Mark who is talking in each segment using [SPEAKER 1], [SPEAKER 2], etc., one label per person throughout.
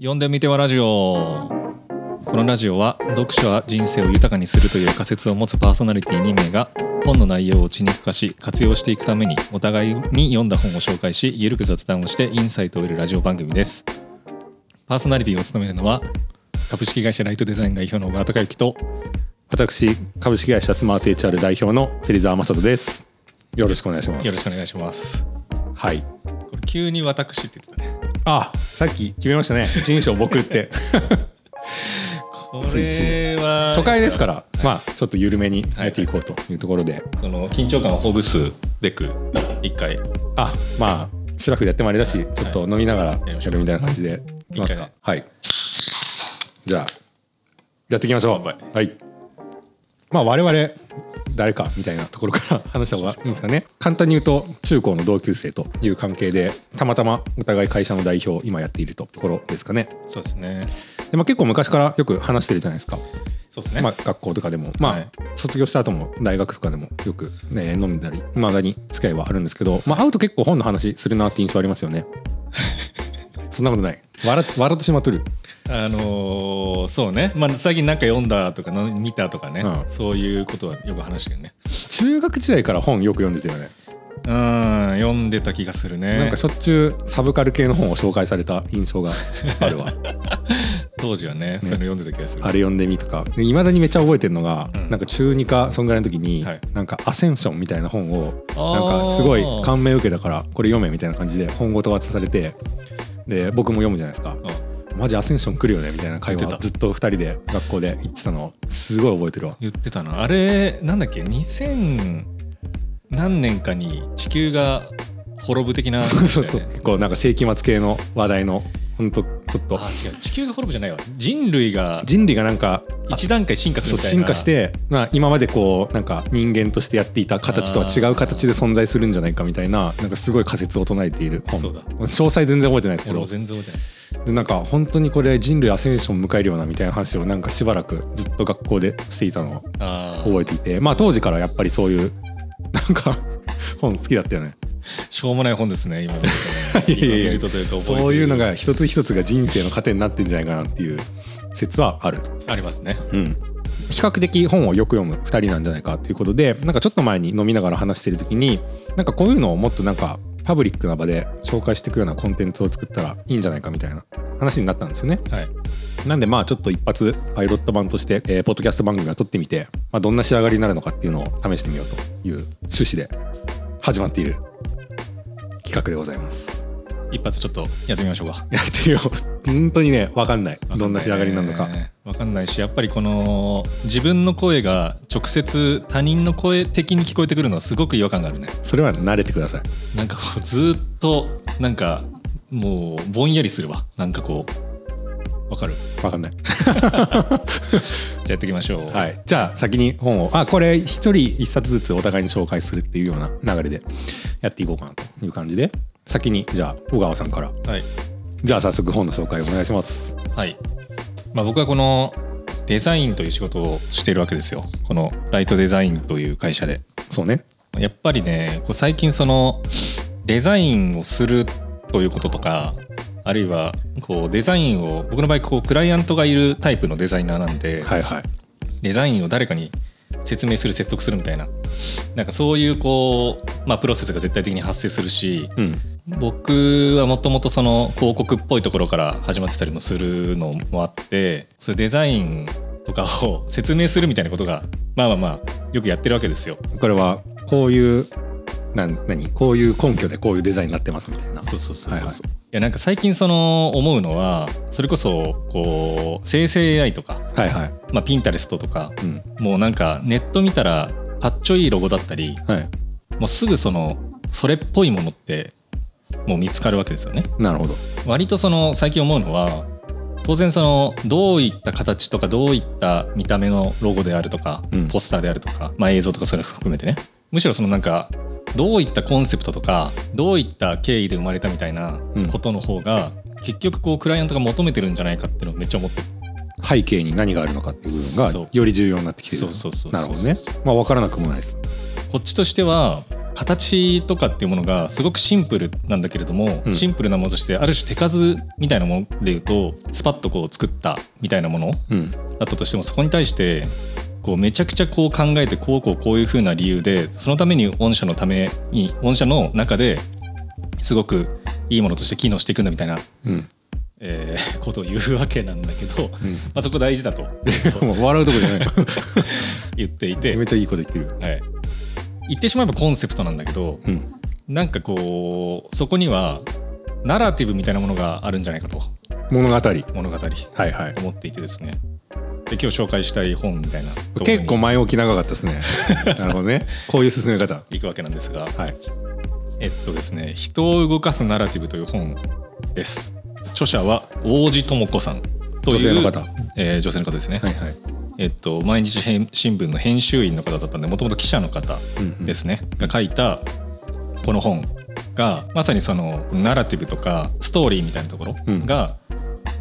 [SPEAKER 1] 読んでみてはラジオ。このラジオは読書は人生を豊かにするという仮説を持つパーソナリティ2名が本の内容を血肉化し活用していくためにお互いに読んだ本を紹介しゆるく雑談をしてインサイトを得るラジオ番組です。パーソナリティを務めるのは株式会社ライトデザイン代表の小川隆之と
[SPEAKER 2] 私株式会社スマート HR 代表の芹沢正人です。よろしくお願いします。
[SPEAKER 1] よろしくお願いします。
[SPEAKER 2] はい。
[SPEAKER 1] これ急に私って言ってたね
[SPEAKER 2] あさっき決めましたね。一人称僕って。
[SPEAKER 1] これは
[SPEAKER 2] 初回ですからまあちょっと緩めにやっていこうというところで、
[SPEAKER 1] その緊張感をほぐすべく一回。
[SPEAKER 2] あまあシラフでやってもあれだしちょっと飲みながら
[SPEAKER 1] や
[SPEAKER 2] るみたいな感じでいきますか。
[SPEAKER 1] 一
[SPEAKER 2] はい。じゃあやっていきましょう。
[SPEAKER 1] 乾
[SPEAKER 2] はいまあ我々誰かみたいなところから話した方がいいんですかね。簡単に言うと中高の同級生という関係でたまたまお互い会社の代表を今やっているところですかね。
[SPEAKER 1] そうですね。
[SPEAKER 2] で、まあ、結構昔からよく話してるじゃないですか、
[SPEAKER 1] そうですね、
[SPEAKER 2] まあ、学校とかでも。まあ、
[SPEAKER 1] はい。
[SPEAKER 2] 卒業した後も大学とかでもよくね飲んだりいまだに付き合いはあるんですけど、まあ、会うと結構本の話するなって印象ありますよね そんなことない。笑笑ってしまっとる。
[SPEAKER 1] あのーそうね、まあ、最近なんか読んだとかの見たとかね、
[SPEAKER 2] うん。
[SPEAKER 1] そういうことはよく話してるね。
[SPEAKER 2] 中学時代から本よく読んでたよね。
[SPEAKER 1] うん読んでた気がするね。
[SPEAKER 2] なんかしょっちゅうサブカル系の本を紹介された印象があるわ。
[SPEAKER 1] 当時はねそういうの読んでた気がする、
[SPEAKER 2] あれ読んでみとか。いまだにめっちゃ覚えてるのが、
[SPEAKER 1] うん。
[SPEAKER 2] なんか中2かそんぐらいの時に、
[SPEAKER 1] はい。
[SPEAKER 2] なんか「アセンション」みたいな本を
[SPEAKER 1] あー
[SPEAKER 2] なんかすごい感銘を受けたからこれ読めみたいな感じで本ごと渡されてで僕も読むじゃないですか。
[SPEAKER 1] うん。
[SPEAKER 2] マジアセンション来るよねみたいな会話ずっと二人で学校で言ってたのすごい覚えてるわ。
[SPEAKER 1] 言ってたなあれなんだっけ？2000何年かに地球が滅ぶ的な。
[SPEAKER 2] そうそうそう。結構なんか世紀末系の話題のほんとちょっと。
[SPEAKER 1] あ違う。地球が滅ぶじゃないわ。人類が
[SPEAKER 2] 人類がなんか
[SPEAKER 1] 一段階進化するみたいな。
[SPEAKER 2] 進化して、まあ、今までこうなんか人間としてやっていた形とは違う形で存在するんじゃないかみたいななんかすごい仮説を唱えている本。
[SPEAKER 1] そうだ。
[SPEAKER 2] 詳細全然覚えてないですけど。
[SPEAKER 1] 全然覚えてない。
[SPEAKER 2] でなんか本当にこれ人類アセンション迎えるようなみたいな話をなんかしばらくずっと学校でしていたのを覚えていて。まあ当時からやっぱりそういうなんか本好きだったよね
[SPEAKER 1] しょうもない本ですね今見
[SPEAKER 2] いそういうのが一つ一つが人生の糧になってんじゃないかなっていう説はある。
[SPEAKER 1] ありますね。
[SPEAKER 2] うん。比較的本をよく読む2人なんじゃないかということでなんかちょっと前に飲みながら話してる時になんかこういうのをもっとなんかパブリックな場で紹介していくようなコンテンツを作ったらいいんじゃないかみたいな話になったんですよね。
[SPEAKER 1] はい。
[SPEAKER 2] なんでまあちょっと一発パイロット版として、えーポッドキャスト番組を撮ってみて、まあ、どんな仕上がりになるのかっていうのを試してみようという趣旨で始まっている企画でございます。
[SPEAKER 1] 一発ちょっとやってみましょうか
[SPEAKER 2] やってみよう。本当にね分かんないどんな仕上がりになるのか。
[SPEAKER 1] 分かんないしやっぱりこの自分の声が直接他人の声的に聞こえてくるのはすごく違和感があるね
[SPEAKER 2] それは慣れてください。
[SPEAKER 1] なんかこうずーっとなんかもうぼんやりするわなんかこうわかる。
[SPEAKER 2] 分かんない。
[SPEAKER 1] じゃあやっていきましょう、
[SPEAKER 2] はい、じゃあ先に本をあこれ一人一冊ずつお互いに紹介するっていうような流れでやっていこうかなという感じで。先にじゃあ小川さんから。
[SPEAKER 1] はい。
[SPEAKER 2] じゃあ早速本の紹介お願いします。
[SPEAKER 1] はい。まあ、僕はこのデザインという仕事をしているわけですよ。このライトデザインという会社で。
[SPEAKER 2] そうね。
[SPEAKER 1] やっぱりねこう最近そのデザインをするということとかあるいはこうデザインを僕の場合こうクライアントがいるタイプのデザイナーなんで、
[SPEAKER 2] はいはい。
[SPEAKER 1] デザインを誰かに説明する説得するみたいな。なんかそういうこう、まあ、プロセスが絶対的に発生するし
[SPEAKER 2] うん。
[SPEAKER 1] 僕はもともとその広告っぽいところから始まってたりもするのもあってそういうデザインとかを説明するみたいなことがまあまあまあよくやってるわけですよ。
[SPEAKER 2] これはこういうなん何？こういう根拠でこういうデザインになってますみたいな。
[SPEAKER 1] そうそうそうそう、
[SPEAKER 2] はいはい
[SPEAKER 1] いやなんか最近その思うのはそれこそこう生成 AI とか、
[SPEAKER 2] はいはい。
[SPEAKER 1] まあ、ピンタレストとか
[SPEAKER 2] うん。
[SPEAKER 1] もうなんかネット見たらかっちょいいロゴだったり
[SPEAKER 2] はい。
[SPEAKER 1] もうすぐそのそれっぽいものってもう見つかるわけですよね。
[SPEAKER 2] なるほど。
[SPEAKER 1] 割とその最近思うのは当然そのどういった形とかどういった見た目のロゴであるとか、
[SPEAKER 2] うん。
[SPEAKER 1] ポスターであるとか、まあ、映像とかそういうの含めてねむしろそのなんかどういったコンセプトとかどういった経緯で生まれたみたいなことの方が、結局こうクライアントが求めてるんじゃないかっていうのをめっちゃ思ってる。
[SPEAKER 2] 背景に何があるのかっていう部分がより重要になってきてる。
[SPEAKER 1] そうそうそう
[SPEAKER 2] なるほどね。まあ分からなくもないです。
[SPEAKER 1] こっちとしては形とかっていうものがすごくシンプルなんだけれども、
[SPEAKER 2] うん。
[SPEAKER 1] シンプルなものとしてある種手数みたいなものでいうとスパッとこう作ったみたいなもの
[SPEAKER 2] うん。
[SPEAKER 1] だったとしてもそこに対してこうめちゃくちゃこう考えてこうこうこういうふうな理由でそのために御社のために御社の中ですごくいいものとして機能していくんだみたいな、
[SPEAKER 2] うん。
[SPEAKER 1] えーことを言うわけなんだけど、
[SPEAKER 2] うん。
[SPEAKER 1] まあ、そこ大事だと
[SPEAKER 2] 笑うとこじゃない。
[SPEAKER 1] 言っていて。
[SPEAKER 2] め、ちゃいいこと言ってる。
[SPEAKER 1] はい、言ってしまえばコンセプトなんだけど
[SPEAKER 2] うん。
[SPEAKER 1] なんかこうそこにはナラティブみたいなものがあるんじゃないかと。
[SPEAKER 2] 物語。
[SPEAKER 1] 物語。
[SPEAKER 2] はいはい。
[SPEAKER 1] 思っていてですねで今日紹介したい本みたいな。
[SPEAKER 2] 結構前置き長かったですね。なるほどね。こういう進め方。
[SPEAKER 1] 行くわけなんですが。
[SPEAKER 2] はい。
[SPEAKER 1] えっとですね「人を動かすナラティブ」という本です。著者は王子智子さんという
[SPEAKER 2] 女性の方。
[SPEAKER 1] えー女性の方ですね、
[SPEAKER 2] はいはい。
[SPEAKER 1] えっと、毎日編新聞の編集員の方だったんでもともと記者の方
[SPEAKER 2] うんうん。
[SPEAKER 1] ですね、が書いたこの本がまさにそのナラティブとかストーリーみたいなところ
[SPEAKER 2] うん。
[SPEAKER 1] が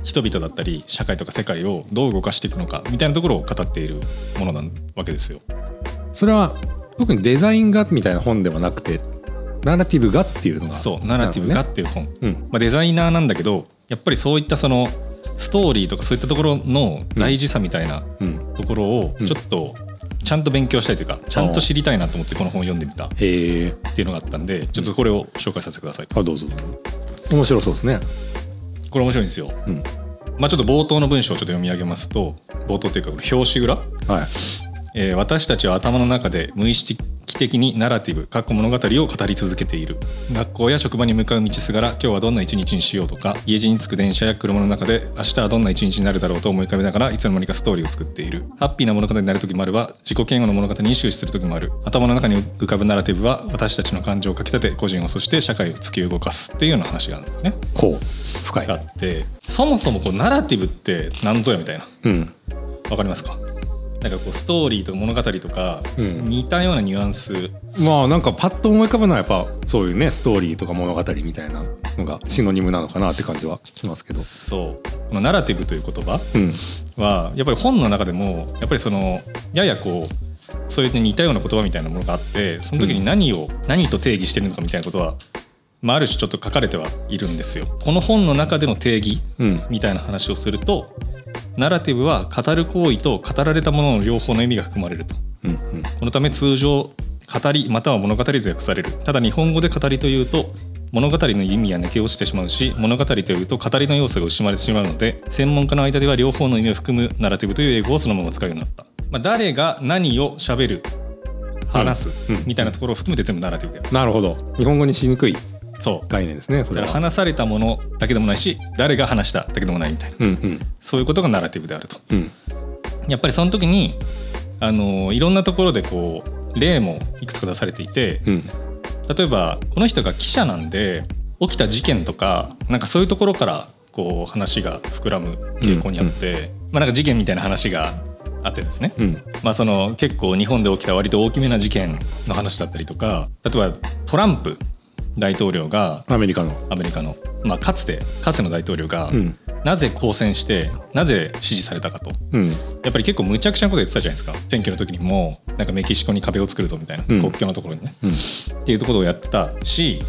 [SPEAKER 1] 人々だったり社会とか世界をどう動かしていくのかみたいなところを語っているものなわけですよ。
[SPEAKER 2] それは特にデザインがみたいな本ではなくてナラティブがっていうのが
[SPEAKER 1] そうナラティブがっていう本、
[SPEAKER 2] ほどね。
[SPEAKER 1] まあ、デザイナーなんだけどやっぱりそういったそのストーリーとかそういったところの大事さみたいな
[SPEAKER 2] うん。うん
[SPEAKER 1] ところを
[SPEAKER 2] うん。
[SPEAKER 1] ちょっとちゃんと勉強したいというかちゃんと知りたいなと思ってこの本を読んでみたっ
[SPEAKER 2] へえ
[SPEAKER 1] ていうのがあったんでちょっとこれを紹介させてください
[SPEAKER 2] うぞどうぞ。面白そうですね。
[SPEAKER 1] これ面白いんですよ。
[SPEAKER 2] うん
[SPEAKER 1] まあ、ちょっと冒頭の文章をちょっと読み上げますと冒頭というか表紙裏、
[SPEAKER 2] はい。
[SPEAKER 1] えー私たちは頭の中で無意識的にナラティブかっこ物語を語り続けている。学校や職場に向かう道すがら今日はどんな一日にしようとか家路に着く電車や車の中で明日はどんな一日になるだろうと思い浮かべながらいつの間にかストーリーを作っている。ハッピーな物語になる時もあれば自己嫌悪の物語に終始する時もある。頭の中に浮かぶナラティブは私たちの感情をかきたて個人をそして社会を突き動かすっていうような話があるんですね。
[SPEAKER 2] ほう。深い
[SPEAKER 1] があってそもそもこうナラティブって何ぞやみたいな。
[SPEAKER 2] うん。
[SPEAKER 1] わかりますか？なんかこうストーリーとか物語とか
[SPEAKER 2] うん。
[SPEAKER 1] 似たようなニュアンス、
[SPEAKER 2] まあなんかパッと思い浮かぶのはやっぱそういうねストーリーとか物語みたいなのがシノニムなのかなって感じはしますけど。
[SPEAKER 1] そう。このナラティブという言葉
[SPEAKER 2] うん。
[SPEAKER 1] はやっぱり本の中でもやっぱりそのややこうそういう似たような言葉みたいなものがあってその時に何を、何と定義してるのかみたいなことは、まあ、ある種ちょっと書かれてはいるんですよ。この本の中での定義
[SPEAKER 2] うん。
[SPEAKER 1] みたいな話をするとナラティブは語る行為と語られたものの両方の意味が含まれると。
[SPEAKER 2] うんうん。
[SPEAKER 1] このため通常語りまたは物語と訳される。ただ日本語で語りというと物語の意味は抜け落ちてしまうし物語というと語りの要素が失われてしまうので専門家の間では両方の意味を含むナラティブという英語をそのまま使うようになった、まあ、誰が何を喋る話す、
[SPEAKER 2] うんうん。
[SPEAKER 1] みたいなところを含めて全部ナラティブだよ
[SPEAKER 2] なるほど。日本語にしにくい
[SPEAKER 1] そう。
[SPEAKER 2] 概念ですねそれは。
[SPEAKER 1] だから話されたものだけでもないし誰が話しただけでもないみたいな。
[SPEAKER 2] うんうん。
[SPEAKER 1] そういうことがナラティブであると。
[SPEAKER 2] うん。
[SPEAKER 1] やっぱりその時にあのいろんなところでこう例もいくつか出されていて、
[SPEAKER 2] うん。
[SPEAKER 1] 例えばこの人が記者なんで起きた事件とかなんかそういうところからこう話が膨らむ傾向にあって、まあ、なんか事件みたいな話があってですね、
[SPEAKER 2] うん。
[SPEAKER 1] まあ、その結構日本で起きた割と大きめな事件の話だったりとか例えばトランプ大統領が
[SPEAKER 2] アメリカの。
[SPEAKER 1] アメリカの、まあ、かつてかつての大統領が
[SPEAKER 2] うん。
[SPEAKER 1] なぜ当選してなぜ支持されたかと。
[SPEAKER 2] うん。
[SPEAKER 1] やっぱり結構むちゃくちゃなこと言ってたじゃないですか。選挙の時にもなんかメキシコに壁を作るぞみたいな、
[SPEAKER 2] うん。
[SPEAKER 1] 国境のところにね。
[SPEAKER 2] うん。
[SPEAKER 1] っていうところをやってたし、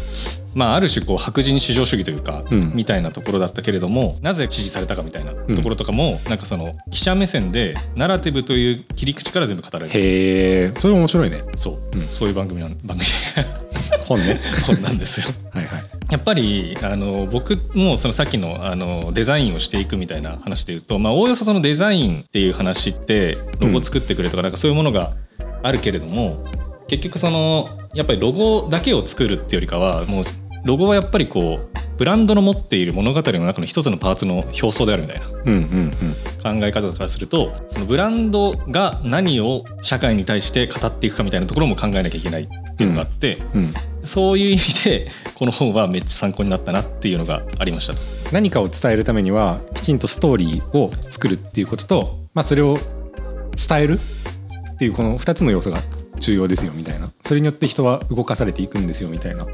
[SPEAKER 1] まあ、ある種こう白人至上主義というか、
[SPEAKER 2] うん。
[SPEAKER 1] みたいなところだったけれどもなぜ支持されたかみたいなところとかも、なんかその記者目線でナラティブという切り口から全部語られる。
[SPEAKER 2] へえそれ面白いね。
[SPEAKER 1] そう、
[SPEAKER 2] うん。
[SPEAKER 1] そういう番組なん番組。
[SPEAKER 2] 本ね。
[SPEAKER 1] 本なんですよ。
[SPEAKER 2] はいはい。
[SPEAKER 1] やっぱりあの僕もそのさっきのあのデザインをしていくみたいな話で言うと、まあ、おおよそそのデザインっていう話ってロゴ作ってくれとかなんかそういうものがあるけれども、結局そのやっぱりロゴだけを作るっていうよりかはもうロゴはやっぱりこうブランドの持っている物語の中の一つのパーツの表層であるみたいな考え方からするとそのブランドが何を社会に対して語っていくかみたいなところも考えなきゃいけないっていうのがあって、
[SPEAKER 2] うんうん
[SPEAKER 1] そういう意味でこの本はめっちゃ参考になったなっていうのがありましたと。
[SPEAKER 2] 何かを伝えるためにはきちんとストーリーを作るっていうことと、まあ、それを伝えるっていうこの2つの要素が重要ですよみたいな。それによって人は動かされていくんですよみたいな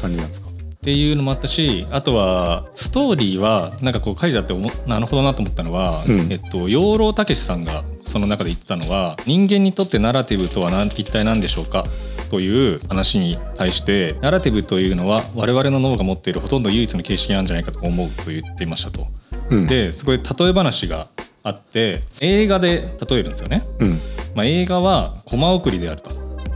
[SPEAKER 2] 感じなんですか？
[SPEAKER 1] っていうのもあったしあとはストーリーはなんかこう書いてあって思なるほどなと思ったのは、
[SPEAKER 2] うん。
[SPEAKER 1] えっと、養老たけしさんがその中で言ってたのは人間にとってナラティブとは何一体何でしょうか？という話に対してナラティブというのは我々の脳が持っているほとんど唯一の形式なんじゃないかと思うと言っていましたと。
[SPEAKER 2] うん。
[SPEAKER 1] ですごい例え話があって映画で例えるんですよね。
[SPEAKER 2] うん
[SPEAKER 1] まあ、映画はコマ送りであると。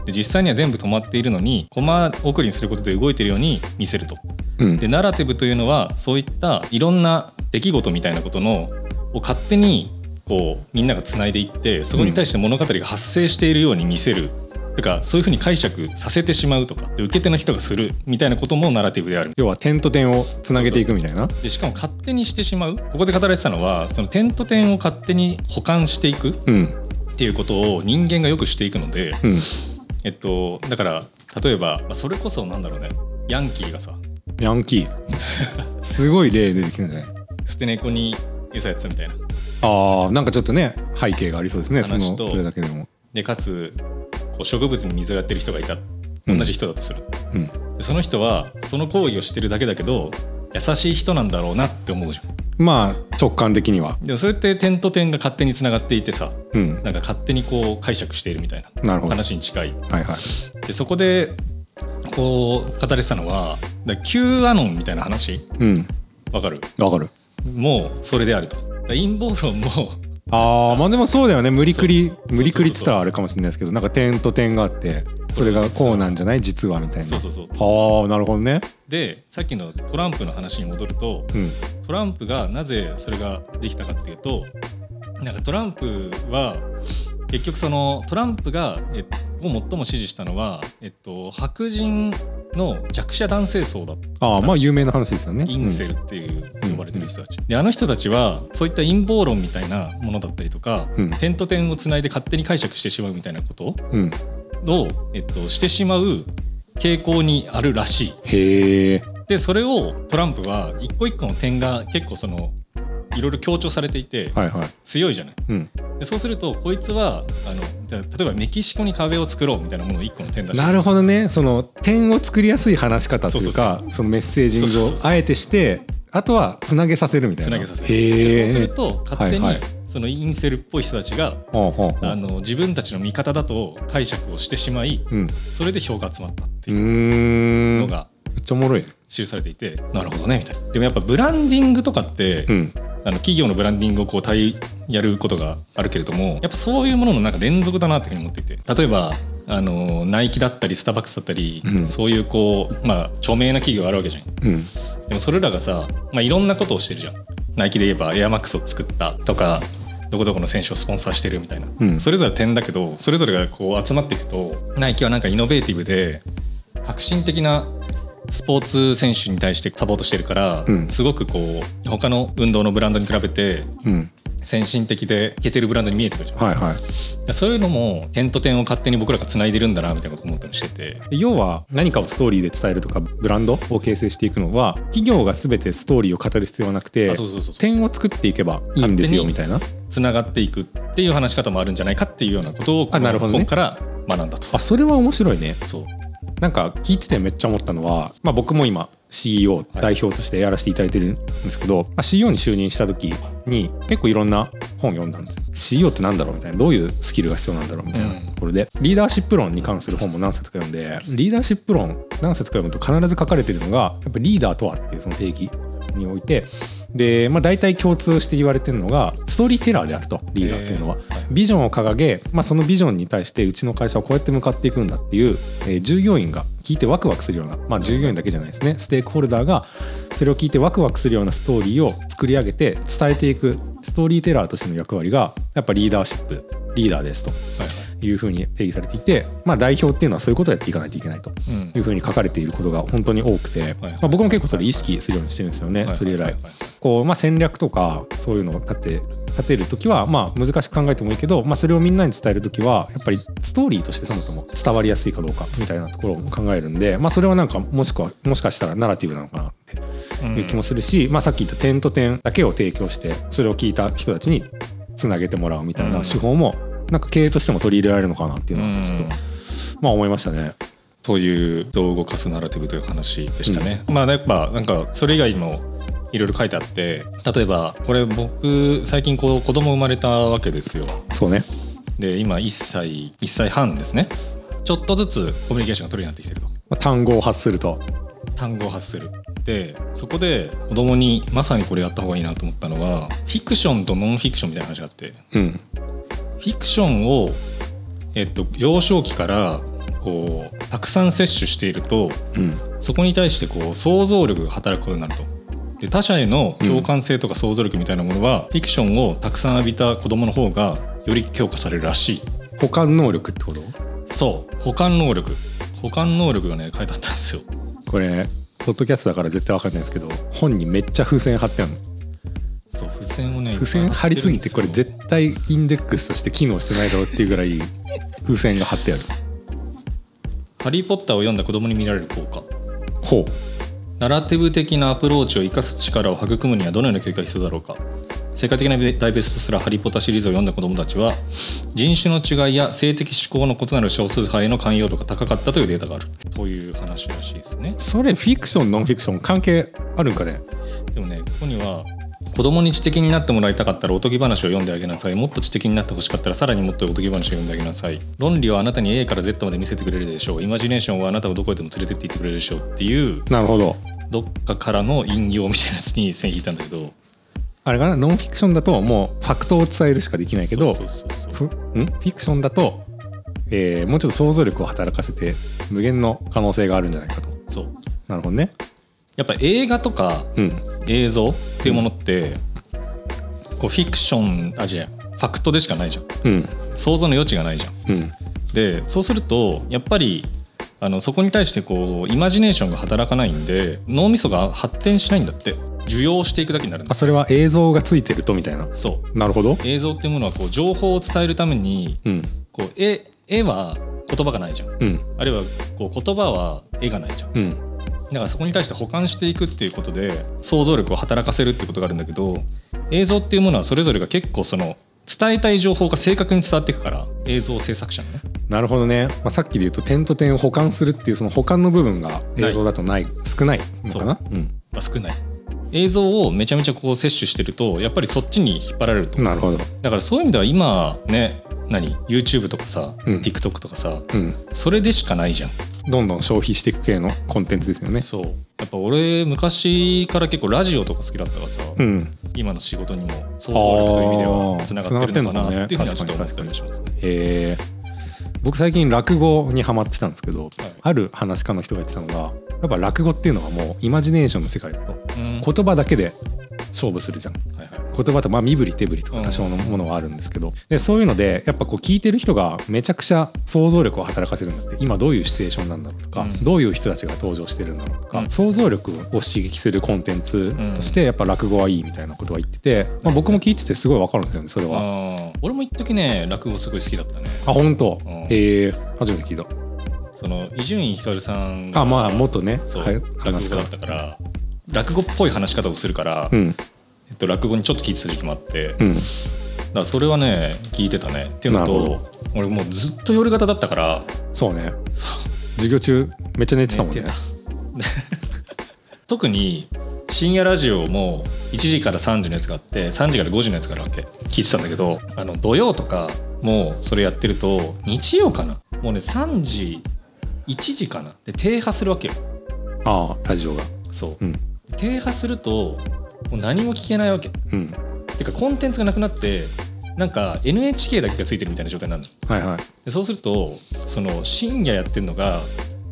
[SPEAKER 1] で実際には全部止まっているのにコマ送りにすることで動いているように見せると。
[SPEAKER 2] うん
[SPEAKER 1] でナラティブというのはそういったいろんな出来事みたいなことのを勝手にこうみんながつないでいってそこに対して物語が発生しているように見せる。とかそういうふうに解釈させてしまうとかで受け手の人がするみたいなこともナラティブである
[SPEAKER 2] 要は点と点をつなげていくみたいな
[SPEAKER 1] でしかも勝手にしてしまうここで語られてたのはその点と点を勝手に保管していく
[SPEAKER 2] うん
[SPEAKER 1] っていうことを人間がよくしていくので、
[SPEAKER 2] うん。
[SPEAKER 1] えっと、だから例えばまあそれこそなんだろうね。ヤンキーがさ。
[SPEAKER 2] ヤンキー。すごい例出てきたんじゃない？
[SPEAKER 1] 捨て猫に餌やってたみたいな。
[SPEAKER 2] あーなんかちょっとね背景がありそうですね。そのそれだけでも。
[SPEAKER 1] でかつこう植物に水をやってる人がいた。同じ人だとする、
[SPEAKER 2] うん。
[SPEAKER 1] でその人はその行為をしてるだけだけど優しい人なんだろうなって思うじゃん。
[SPEAKER 2] まあ直感的には。
[SPEAKER 1] でもそれって点と点が勝手につながっていてさ
[SPEAKER 2] うん。
[SPEAKER 1] なんか勝手にこう解釈しているみたいな
[SPEAKER 2] なるほど。
[SPEAKER 1] 話に近い。
[SPEAKER 2] はいはい。
[SPEAKER 1] でそこでこう語られてたのは Q アノンみたいな話？
[SPEAKER 2] うん。
[SPEAKER 1] わかる？
[SPEAKER 2] わかる。
[SPEAKER 1] もうそれであると。陰謀論も
[SPEAKER 2] あーまあでもそうだよね。無理くり無理くりっつったらあれかもしれないですけどなんか点と点があってそれがこうなんじゃない？実はみたいな。
[SPEAKER 1] そうそうそう。
[SPEAKER 2] はあなるほどね。
[SPEAKER 1] でさっきのトランプの話に戻ると
[SPEAKER 2] うん。
[SPEAKER 1] トランプがなぜそれができたかっていうとなんかトランプは結局そのトランプが、えっと、を最も支持したのは、えっと、白人の弱者男性層だった。
[SPEAKER 2] ああまあ有名な話ですよね。
[SPEAKER 1] インセルっていう呼ばれてる人たち、であの人たちはそういった陰謀論みたいなものだったりとか、
[SPEAKER 2] うん。
[SPEAKER 1] 点と点をつないで勝手に解釈してしまうみたいなこと。
[SPEAKER 2] うん
[SPEAKER 1] を、えっと、してしまう傾向にあるらしい。
[SPEAKER 2] へえ。
[SPEAKER 1] でそれをトランプは一個一個の点が結構そのいろいろ強調されていて
[SPEAKER 2] はいはい。
[SPEAKER 1] 強いじゃない。
[SPEAKER 2] うん。
[SPEAKER 1] でそうするとこいつはあの例えばメキシコに壁を作ろうみたいなものを一個の点出して。
[SPEAKER 2] なるほどね。その点を作りやすい話し方っていうか
[SPEAKER 1] そ
[SPEAKER 2] のメッセージングをあえてしてあとはつなげさせるみたいな。
[SPEAKER 1] つなげさせる。そうする
[SPEAKER 2] え
[SPEAKER 1] と勝手に
[SPEAKER 2] はいはい
[SPEAKER 1] そのインセルっぽい人たちがあの自分たちの味方だと解釈をしてしまい
[SPEAKER 2] うん。
[SPEAKER 1] それで票が集まったって
[SPEAKER 2] う
[SPEAKER 1] いう
[SPEAKER 2] ーん。めっ
[SPEAKER 1] のが
[SPEAKER 2] ちゃおもろい。ね
[SPEAKER 1] 記されていて、なるほどねみたいな。でもやっぱブランディングとかって、
[SPEAKER 2] うん。
[SPEAKER 1] あの企業のブランディングをこう対やることがあるけれどもやっぱそういうもののなんか連続だなっていうふうに思っていて。例えばあのナイキだったりスターバックスだったり、
[SPEAKER 2] うん。
[SPEAKER 1] そういうこうまあ著名な企業があるわけじゃん。
[SPEAKER 2] うん。
[SPEAKER 1] でもそれらがさ、まあ、いろんなことをしてるじゃんナイキで言えばエアマックスを作ったとかどこどこの選手をスポンサーしてるみたいな、
[SPEAKER 2] うん。
[SPEAKER 1] それぞれ点だけどそれぞれがこう集まっていくとナイキはなんかイノベーティブで革新的なスポーツ選手に対してサポートしてるから、
[SPEAKER 2] うん。
[SPEAKER 1] すごくこう他の運動のブランドに比べて
[SPEAKER 2] うん
[SPEAKER 1] 先進的でいけてるブランドに見えてくるじゃん。
[SPEAKER 2] はいはい。
[SPEAKER 1] そういうのも点と点を勝手に僕らが繋いでるんだなみたいなこと思ったりしてて。
[SPEAKER 2] 要は何かをストーリーで伝えるとかブランドを形成していくのは企業が全てストーリーを語る必要はなくて
[SPEAKER 1] あそうそうそうそう。
[SPEAKER 2] 点を作っていけばいいんですよみたいな。
[SPEAKER 1] 繋がっていくっていう話し方もあるんじゃないかっていうようなことをこの
[SPEAKER 2] あなるほどね。
[SPEAKER 1] 本から学んだと。
[SPEAKER 2] あそれは面白いね。
[SPEAKER 1] そう
[SPEAKER 2] なんか聞いててめっちゃ思ったのは、まあ、僕も今 CEO 代表としてやらせていただいてるんですけど、まあ、CEO に就任した時に結構いろんな本読んだんですよ。CEO ってなんだろうみたいなどういうスキルが必要なんだろうみたいな
[SPEAKER 1] うん。
[SPEAKER 2] ところで、リーダーシップ論に関する本も何冊か読んでリーダーシップ論何冊か読むと必ず書かれてるのがやっぱリーダーとはっていうその定義においてで、まあ、大体共通して言われてるのがストーリーテラーであるとリーダーっていうのは。ビジョンを掲げ、まあ、そのビジョンに対してうちの会社はこうやって向かっていくんだっていう、えー従業員が聞いてワクワクするような、まあ、従業員だけじゃないですね。ステークホルダーがそれを聞いてワクワクするようなストーリーを作り上げて伝えていくストーリーテラーとしての役割がやっぱリーダーシップリーダーですと。
[SPEAKER 1] はい。はい
[SPEAKER 2] いうふうに定義されていて、まあ、代表っていうのはそういうことをやっていかないといけないと
[SPEAKER 1] うん。
[SPEAKER 2] いうふうに書かれていることが本当に多くて、まあ、僕も結構それ意識するようにしてるんですよね、それ以来。こう、まあ、戦略とかそういうのを立て立てる時はまあ難しく考えてもいいけど、まあ、それをみんなに伝える時はやっぱりストーリーとしてそもそも伝わりやすいかどうかみたいなところを考えるんで、まあ、それはなんかもしくはもしかしたらナラティブなのかなっていう気もするし、まあ、さっき言った点と点だけを提供してそれを聞いた人たちにつなげてもらうみたいな手法もなんか経営としても取り入れられるのかなっていうのはちょっと、まあ思いましたね。
[SPEAKER 1] という人を動かすナラティブという話でしたね。まあやっぱなんかそれ以外にもいろいろ書いてあって例えばこれ僕最近こう子供生まれたわけですよ。
[SPEAKER 2] そうね
[SPEAKER 1] で今1歳1歳半ですね。ちょっとずつコミュニケーションが取れるようになってきてると
[SPEAKER 2] まあ単語を発すると
[SPEAKER 1] 単語を発するでそこで子供にまさにこれやった方がいいなと思ったのはフィクションとノンフィクションみたいな話があって
[SPEAKER 2] うん
[SPEAKER 1] フィクションを、えっと、幼少期からこうたくさん摂取していると
[SPEAKER 2] うん。
[SPEAKER 1] そこに対してこう想像力が働くことになると。で他者への共感性とか想像力みたいなものは、フィクションをたくさん浴びた子供の方がより強化されるらしい。
[SPEAKER 2] 補完能力ってこと？
[SPEAKER 1] そう。補完能力。補完能力がね書いてあったんですよ。
[SPEAKER 2] これポッドキャストだから絶対わかんないんですけど本にめっちゃ風船貼ってあるの
[SPEAKER 1] そう付箋をね
[SPEAKER 2] 付箋貼りすぎてこれ絶対インデックスとして機能してないだろうっていうぐらい風船が貼ってある。
[SPEAKER 1] ハリー・ポッターを読んだ子供に見られる効果。
[SPEAKER 2] ほう。
[SPEAKER 1] ナラティブ的なアプローチを生かす力を育むにはどのような教育が必要だろうか。世界的な大ベストセラー「ハリー・ポッター」シリーズを読んだ子どもたちは人種の違いや性的指向の異なる少数派への寛容度が高かったというデータがある。という話らしいですね。
[SPEAKER 2] それフィクションノンフィクション関係あるんかね？
[SPEAKER 1] でもねここには子供に知的になってもらいたかったらおとぎ話を読んであげなさい。もっと知的になってほしかったらさらにもっとおとぎ話を読んであげなさい。論理はあなたに A から Z まで見せてくれるでしょう。イマジネーションはあなたをどこへでも連れてっていってくれるでしょうっていう
[SPEAKER 2] なるほど。
[SPEAKER 1] どっかからの引用みたいなやつに線引いたんだけど。
[SPEAKER 2] あれかな？ノンフィクションだともうファクトを伝えるしかできないけどフィクションだと、えーもうちょっと想像力を働かせて無限の可能性があるんじゃないかと。
[SPEAKER 1] そう。
[SPEAKER 2] なるほどね
[SPEAKER 1] やっぱ映画とか
[SPEAKER 2] うん。
[SPEAKER 1] 映像っていうものって、こうフィクションあじゃファクトでしかないじゃん。
[SPEAKER 2] うん。
[SPEAKER 1] 想像の余地がないじゃん。
[SPEAKER 2] うん。
[SPEAKER 1] でそうするとやっぱりあのそこに対してこうイマジネーションが働かないんで脳みそが発展しないんだって。受容していくだけになる
[SPEAKER 2] あそれは映像がついてるとみたいな。
[SPEAKER 1] そう。
[SPEAKER 2] なるほど。
[SPEAKER 1] 映像っていうものはこう情報を伝えるために
[SPEAKER 2] うん。
[SPEAKER 1] こう絵絵は言葉がないじゃん。
[SPEAKER 2] うん。
[SPEAKER 1] あるいはこう言葉は絵がないじゃん。
[SPEAKER 2] うん
[SPEAKER 1] だからそこに対して補完していくっていうことで想像力を働かせるっていうことがあるんだけど映像っていうものはそれぞれが結構その伝えたい情報が正確に伝わっていくから映像制作者のね。
[SPEAKER 2] なるほどね、まあ、さっきで言うと点と点を補完するっていうその補完の部分が映像だとない。少ないのかな？う。ん。
[SPEAKER 1] まあ少ない。映像をめちゃめちゃこう摂取してるとやっぱりそっちに引っ張られると
[SPEAKER 2] なるほど。
[SPEAKER 1] だからそういう意味では今ね何？YouTube とかさ、
[SPEAKER 2] うん。
[SPEAKER 1] TikTok とかさ
[SPEAKER 2] うん。
[SPEAKER 1] それでしかないじゃん。
[SPEAKER 2] どんどん消費していく系のコンテンツですよね。
[SPEAKER 1] そう。やっぱ俺昔から結構ラジオとか好きだったからさ、
[SPEAKER 2] うん。
[SPEAKER 1] 今の仕事にも想像力という意味ではつながってるのかなっていうふうにはちょっと思ったりしますね。
[SPEAKER 2] えー。僕最近落語にハマってたんですけど、
[SPEAKER 1] はい。
[SPEAKER 2] ある話家の人が言ってたのがやっぱ落語っていうのはもうイマジネーションの世界だと。
[SPEAKER 1] うん。
[SPEAKER 2] 言葉だけで勝負するじゃん。
[SPEAKER 1] はいはい。
[SPEAKER 2] 言葉とまあ身振り手振りとか多少のものはあるんですけど、でそういうのでやっぱこう聞いてる人がめちゃくちゃ想像力を働かせるんだって。今どういうシチュエーションなんだろうとか、
[SPEAKER 1] うん。
[SPEAKER 2] どういう人たちが登場してるんだろうとか、
[SPEAKER 1] うん。
[SPEAKER 2] 想像力を刺激するコンテンツとしてやっぱ落語はいいみたいなことは言ってて、まあ、僕も聞いててすごいわかるんですよねそれは。
[SPEAKER 1] 俺も一時ね落語すごい好きだったね。
[SPEAKER 2] あ本当、
[SPEAKER 1] うん。
[SPEAKER 2] えー、初めて聞いた。
[SPEAKER 1] その伊集院光さんが
[SPEAKER 2] あまあ元ね。
[SPEAKER 1] そう、
[SPEAKER 2] はい。
[SPEAKER 1] 落語だったから落語っぽい話し方をするから、
[SPEAKER 2] うん。
[SPEAKER 1] えっと、落語にちょっと聞いてた時期もあって、だか
[SPEAKER 2] うん
[SPEAKER 1] らそれはね聞いてたね。っていうのと俺もうずっと夜型だったから
[SPEAKER 2] そうね。授業中めっちゃ寝てたもんね。
[SPEAKER 1] 特に深夜ラジオも1時から3時のやつがあって3時から5時のやつがあるわけ。聞いてたんだけどあの土曜とかもうそれやってると日曜かな。もうね3時1時かな。で停波するわけよ。
[SPEAKER 2] ああラジオが。
[SPEAKER 1] そう。
[SPEAKER 2] うん
[SPEAKER 1] 停波するともう何も聞けないわけ。
[SPEAKER 2] うん。
[SPEAKER 1] てかコンテンツがなくなってなんか NHK だけがついてるみたいな状態になるの。
[SPEAKER 2] はいはい。
[SPEAKER 1] でそうするとその深夜やってるのが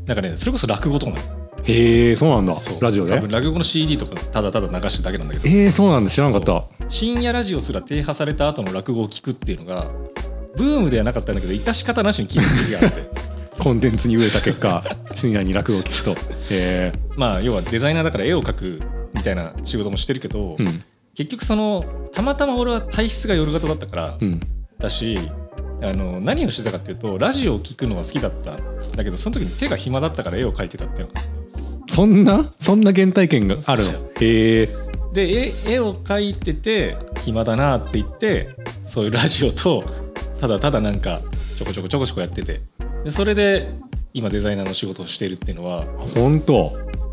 [SPEAKER 1] なんかねそれこそ落語とかなの。
[SPEAKER 2] へえそうなんだ。ラジオで？
[SPEAKER 1] 多分落語の CD とかただただ流してるだけなんだけど。
[SPEAKER 2] えー、そうなんだ。知らなかった。
[SPEAKER 1] 深夜ラジオすら停波された後の落語を聞くっていうのがブームではなかったんだけど致し方なしに聞いてる時があって
[SPEAKER 2] コンテンツに飢えた結果 深夜に落語を聞くと。へ
[SPEAKER 1] まあ要はデザイナーだから絵を描くみたいな仕事もしてるけど、
[SPEAKER 2] えうん。
[SPEAKER 1] 結局そのたまたま俺は体質が夜型だったから
[SPEAKER 2] うん。
[SPEAKER 1] だしあの何をしてたかっていうとラジオを聞くのは好きだったんだけどその時に手が暇だったから絵を描いてたっていうの。
[SPEAKER 2] そんな？そんな原体験があるの？へえ
[SPEAKER 1] で絵絵を描いてて暇だなって言ってそういうラジオとただただなんかちょこちょこちょこちょこやっててでそれで今デザイナーの仕事をしているっていうのは
[SPEAKER 2] 本当？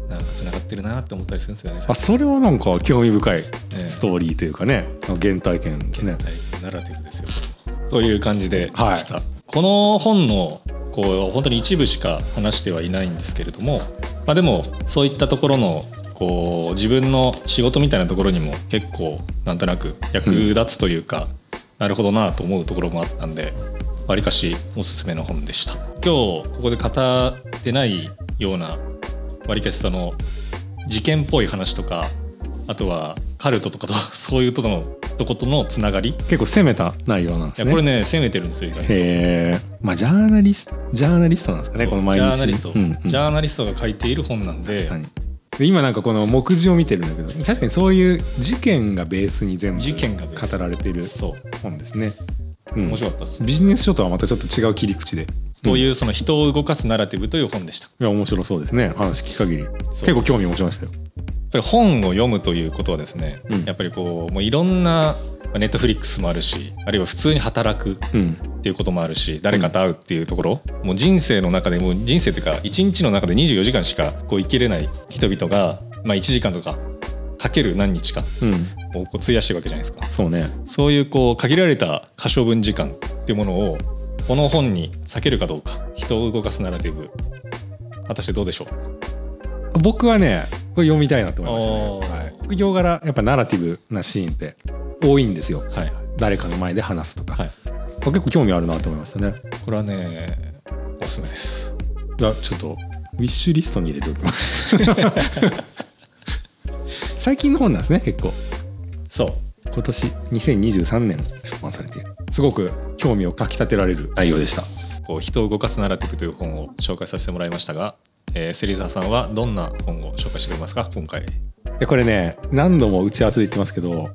[SPEAKER 1] なんかつながってるなって思ったりするんですよね。
[SPEAKER 2] あそれはなんか興味深い
[SPEAKER 1] ええ
[SPEAKER 2] ストーリーというかね原体験ですね
[SPEAKER 1] ナラティブですよ。という感じでした。
[SPEAKER 2] は
[SPEAKER 1] この本のこう本当に一部しか話してはいないんですけれども、まあ、でもそういったところのこう自分の仕事みたいなところにも結構なんとなく役立つというか、なるほどなと思うところもあったんでわりかしおすすめの本でした。今日ここで語ってないようなわりかしその事件っぽい話とかあとはカルトとかと そういうとこのとことのつながり。い
[SPEAKER 2] 結構攻めた内容なんですね。
[SPEAKER 1] やこれね攻めてるんですよ意外と。
[SPEAKER 2] へえまあジャーナリストジャーナリストなんですかねこの毎日。
[SPEAKER 1] ジャーナリスト、
[SPEAKER 2] うんうん。
[SPEAKER 1] ジャーナリストが書いている本なんで。
[SPEAKER 2] 確かに。で今なんかこの目次を見てるんだけど確かにそういう事件がベースに全部語られている
[SPEAKER 1] そう。
[SPEAKER 2] 本ですね、うん
[SPEAKER 1] 面白かったです、
[SPEAKER 2] ビジネス書とはまたちょっと違う切り口で。
[SPEAKER 1] というその人を動かすナラティブという本でした。
[SPEAKER 2] いや面白そうですね話聞く限り。結構興味持ちましたよ。
[SPEAKER 1] やっぱり本を読むということはですね、
[SPEAKER 2] うん。
[SPEAKER 1] やっぱりこうもういろんなネットフリックスもあるしあるいは普通に働く
[SPEAKER 2] うん。
[SPEAKER 1] っていうこともあるし誰かと会うっていうところ、もう人生の中でもう人生っていうか1日の中で24時間しかこう生きれない人々が、まあ、1時間とかかける何日か
[SPEAKER 2] うん。
[SPEAKER 1] をこう費やしてるわけじゃないですか。
[SPEAKER 2] そうね。
[SPEAKER 1] そういうこう限られた可処分時間っていうものをこの本に避けるかどうか。人を動かすナラティブ。果たしてどうでしょう？
[SPEAKER 2] 僕はねこれ読みたいなと思いましたね、はい、副業柄やっぱナラティブなシーンって多いんですよ。
[SPEAKER 1] はい。
[SPEAKER 2] 誰かの前で話すとか、
[SPEAKER 1] はい。
[SPEAKER 2] 結構興味あるなと思いましたね。
[SPEAKER 1] これはねおすすめです。
[SPEAKER 2] いやちょっとウィッシュリストに入れておきます 最近の本なんですね結構。
[SPEAKER 1] そう。
[SPEAKER 2] 今年2023年出版されている。すごく興味をかきたてられる内容でした。
[SPEAKER 1] こう人を動かすナラティブという本を紹介させてもらいましたが、えー、芹沢さんはどんな本を紹介してくれますか今回。
[SPEAKER 2] でこれね何度も打ち合わせで言ってますけど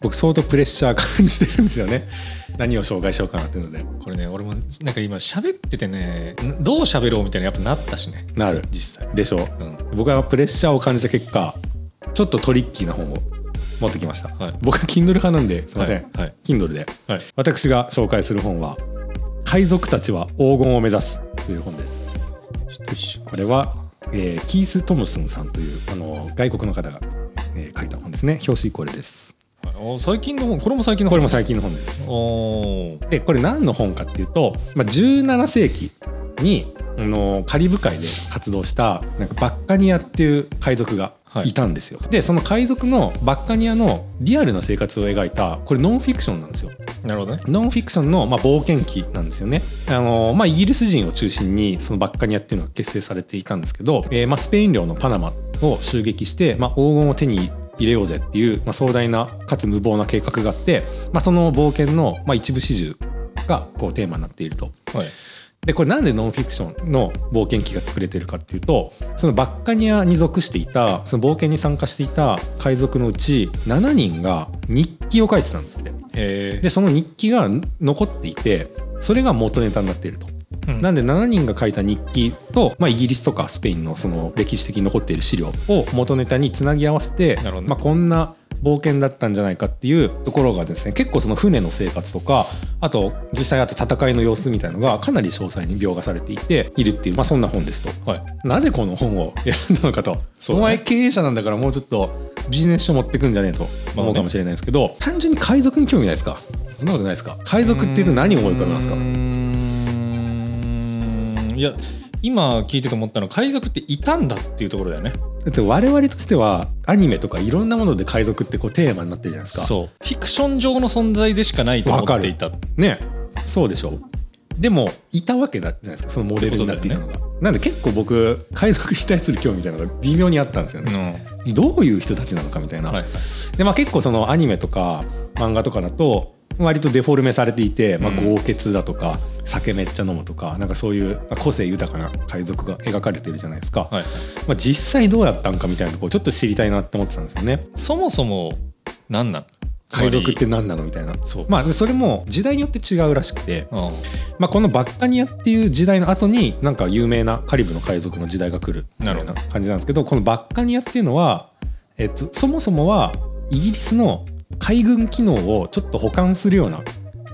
[SPEAKER 2] 僕相当プレッシャー感じてるんですよね。何を紹介しようかなっていうので。
[SPEAKER 1] これね俺もなんか今喋っててねんどう喋ろうみたいなやっぱなったしね。
[SPEAKER 2] なる。
[SPEAKER 1] 実際。
[SPEAKER 2] でしょ。う
[SPEAKER 1] うん。
[SPEAKER 2] 僕はプレッシャーを感じた結果ちょっとトリッキーな本を持ってきました、
[SPEAKER 1] はい。
[SPEAKER 2] 僕は Kindle 派なんですいません、
[SPEAKER 1] はい。はい
[SPEAKER 2] Kindle で。
[SPEAKER 1] はい。
[SPEAKER 2] 私が紹介する本は「海賊たちは黄金を目指す」という本です。これは、えーキース・トムスンさんというあの外国の方が、えー書いた本ですね。表紙これです。
[SPEAKER 1] お最近の本これも最近の本。
[SPEAKER 2] これも最近の本です。でこれ何の本かっていうと、まあ、17世紀にあのカリブ海で活動したなんかバッカニアっていう海賊がいたんですよ、でその海賊のバッカニアのリアルな生活を描いたこれノンフィクションなんですよ。
[SPEAKER 1] なるほどね。
[SPEAKER 2] ノンフィクションの、まあ、冒険記なんですよね。あのまあ、イギリス人を中心にそのバッカニアっていうのが結成されていたんですけど、えーまあ、スペイン領のパナマを襲撃して、まあ、黄金を手に入れようぜっていう、まあ、壮大なかつ無謀な計画があって、まあ、その冒険の、まあ、一部始終がこうテーマになっていると。
[SPEAKER 1] はい
[SPEAKER 2] でこれなんでノンフィクションの冒険記が作れてるかっていうとそのバッカニアに属していたその冒険に参加していた海賊のうち7人が日記を書いてたんですって。
[SPEAKER 1] え
[SPEAKER 2] でその日記が残っていてそれが元ネタになっていると。
[SPEAKER 1] うん
[SPEAKER 2] なんで7人が書いた日記と、まあ、イギリスとかスペインのその歴史的に残っている資料を元ネタにつなぎ合わせて、
[SPEAKER 1] ね
[SPEAKER 2] まあ、こんな冒険だったんじゃないかっていうところがですね結構その船の生活とかあと実際あと戦いの様子みたいのがかなり詳細に描画されていているっていう、まあ、そんな本ですと。
[SPEAKER 1] はい。
[SPEAKER 2] なぜこの本を選んだのかと、
[SPEAKER 1] ね。
[SPEAKER 2] お前経営者なんだからもうちょっとビジネス書持ってくんじゃねえと思うかもしれないですけど、単純に海賊に興味ないですか。そんなことないですか。海賊っていうと何を思い浮かべますか。
[SPEAKER 1] いや今聞いてて思ったのは海賊っていたんだっていうところだよね
[SPEAKER 2] だって我々としてはアニメとかいろんなもので海賊ってこうテーマになってるじゃないですか。
[SPEAKER 1] そう。フィクション上の存在でしかないと思っていた。
[SPEAKER 2] ね。そうでしょう。でもいたわけだじゃないですか。そのモデルになっていたのが、なんで結構僕海賊に対する興味みたいなのが微妙にあったんですよ
[SPEAKER 1] うん。
[SPEAKER 2] ね、どういう人たちなのかみたいな、
[SPEAKER 1] はいはい。
[SPEAKER 2] でまあ結構そのアニメとか漫画とかだと割とデフォルメされていて、まあ、
[SPEAKER 1] うん
[SPEAKER 2] 豪傑だとか、酒めっちゃ飲むとかなんかそういうまあ個性豊かな海賊が描かれてるじゃないですか、
[SPEAKER 1] はいはい。
[SPEAKER 2] まあ、実際どうやったんかみたいなところちょっと知りたいなって思ってたんですよね。
[SPEAKER 1] そもそも何なの？
[SPEAKER 2] 海賊って
[SPEAKER 1] つ
[SPEAKER 2] 何なのみたいな。
[SPEAKER 1] そう。
[SPEAKER 2] まあでそれも時代によって違うらしくて、
[SPEAKER 1] うん。
[SPEAKER 2] まあ、このバッカニアっていう時代の後になんか有名なカリブの海賊の時代が来るみたいな感じなんですけどこのバッカニアっていうのは、えっと、そもそもはイギリスの海軍機能をちょっと補完するような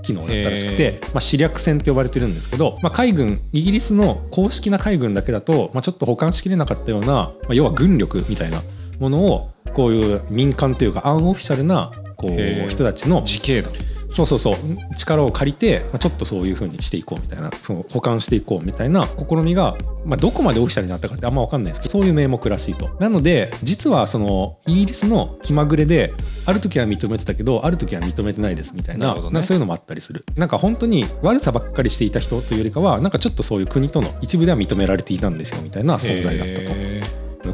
[SPEAKER 2] 機能だったらしく
[SPEAKER 1] へ
[SPEAKER 2] て、まあ、試略船って呼ばれてるんですけど、まあ、海軍イギリスの公式な海軍だけだと、まあ、ちょっと補完しきれなかったような、まあ、要は軍力みたいなものをこういう民間というかアンオフィシャルなこう人たちの
[SPEAKER 1] 時系だ
[SPEAKER 2] そうそうそう。力を借りて、まあ、ちょっとそういう風にしていこうみたいなその保管していこうみたいな試みが、まあ、どこまでオフィシャルになったかってあんま分かんないですけどそういう名目らしいと。なので実はそのイギリスの気まぐれである時は認めてたけどある時は認めてないですみたいな
[SPEAKER 1] ね。
[SPEAKER 2] なんかそういうのもあったりする。なんか本当に悪さばっかりしていた人というよりかはなんかちょっとそういう国との一部では認められていたんですよみたいな存在だったと。
[SPEAKER 1] へ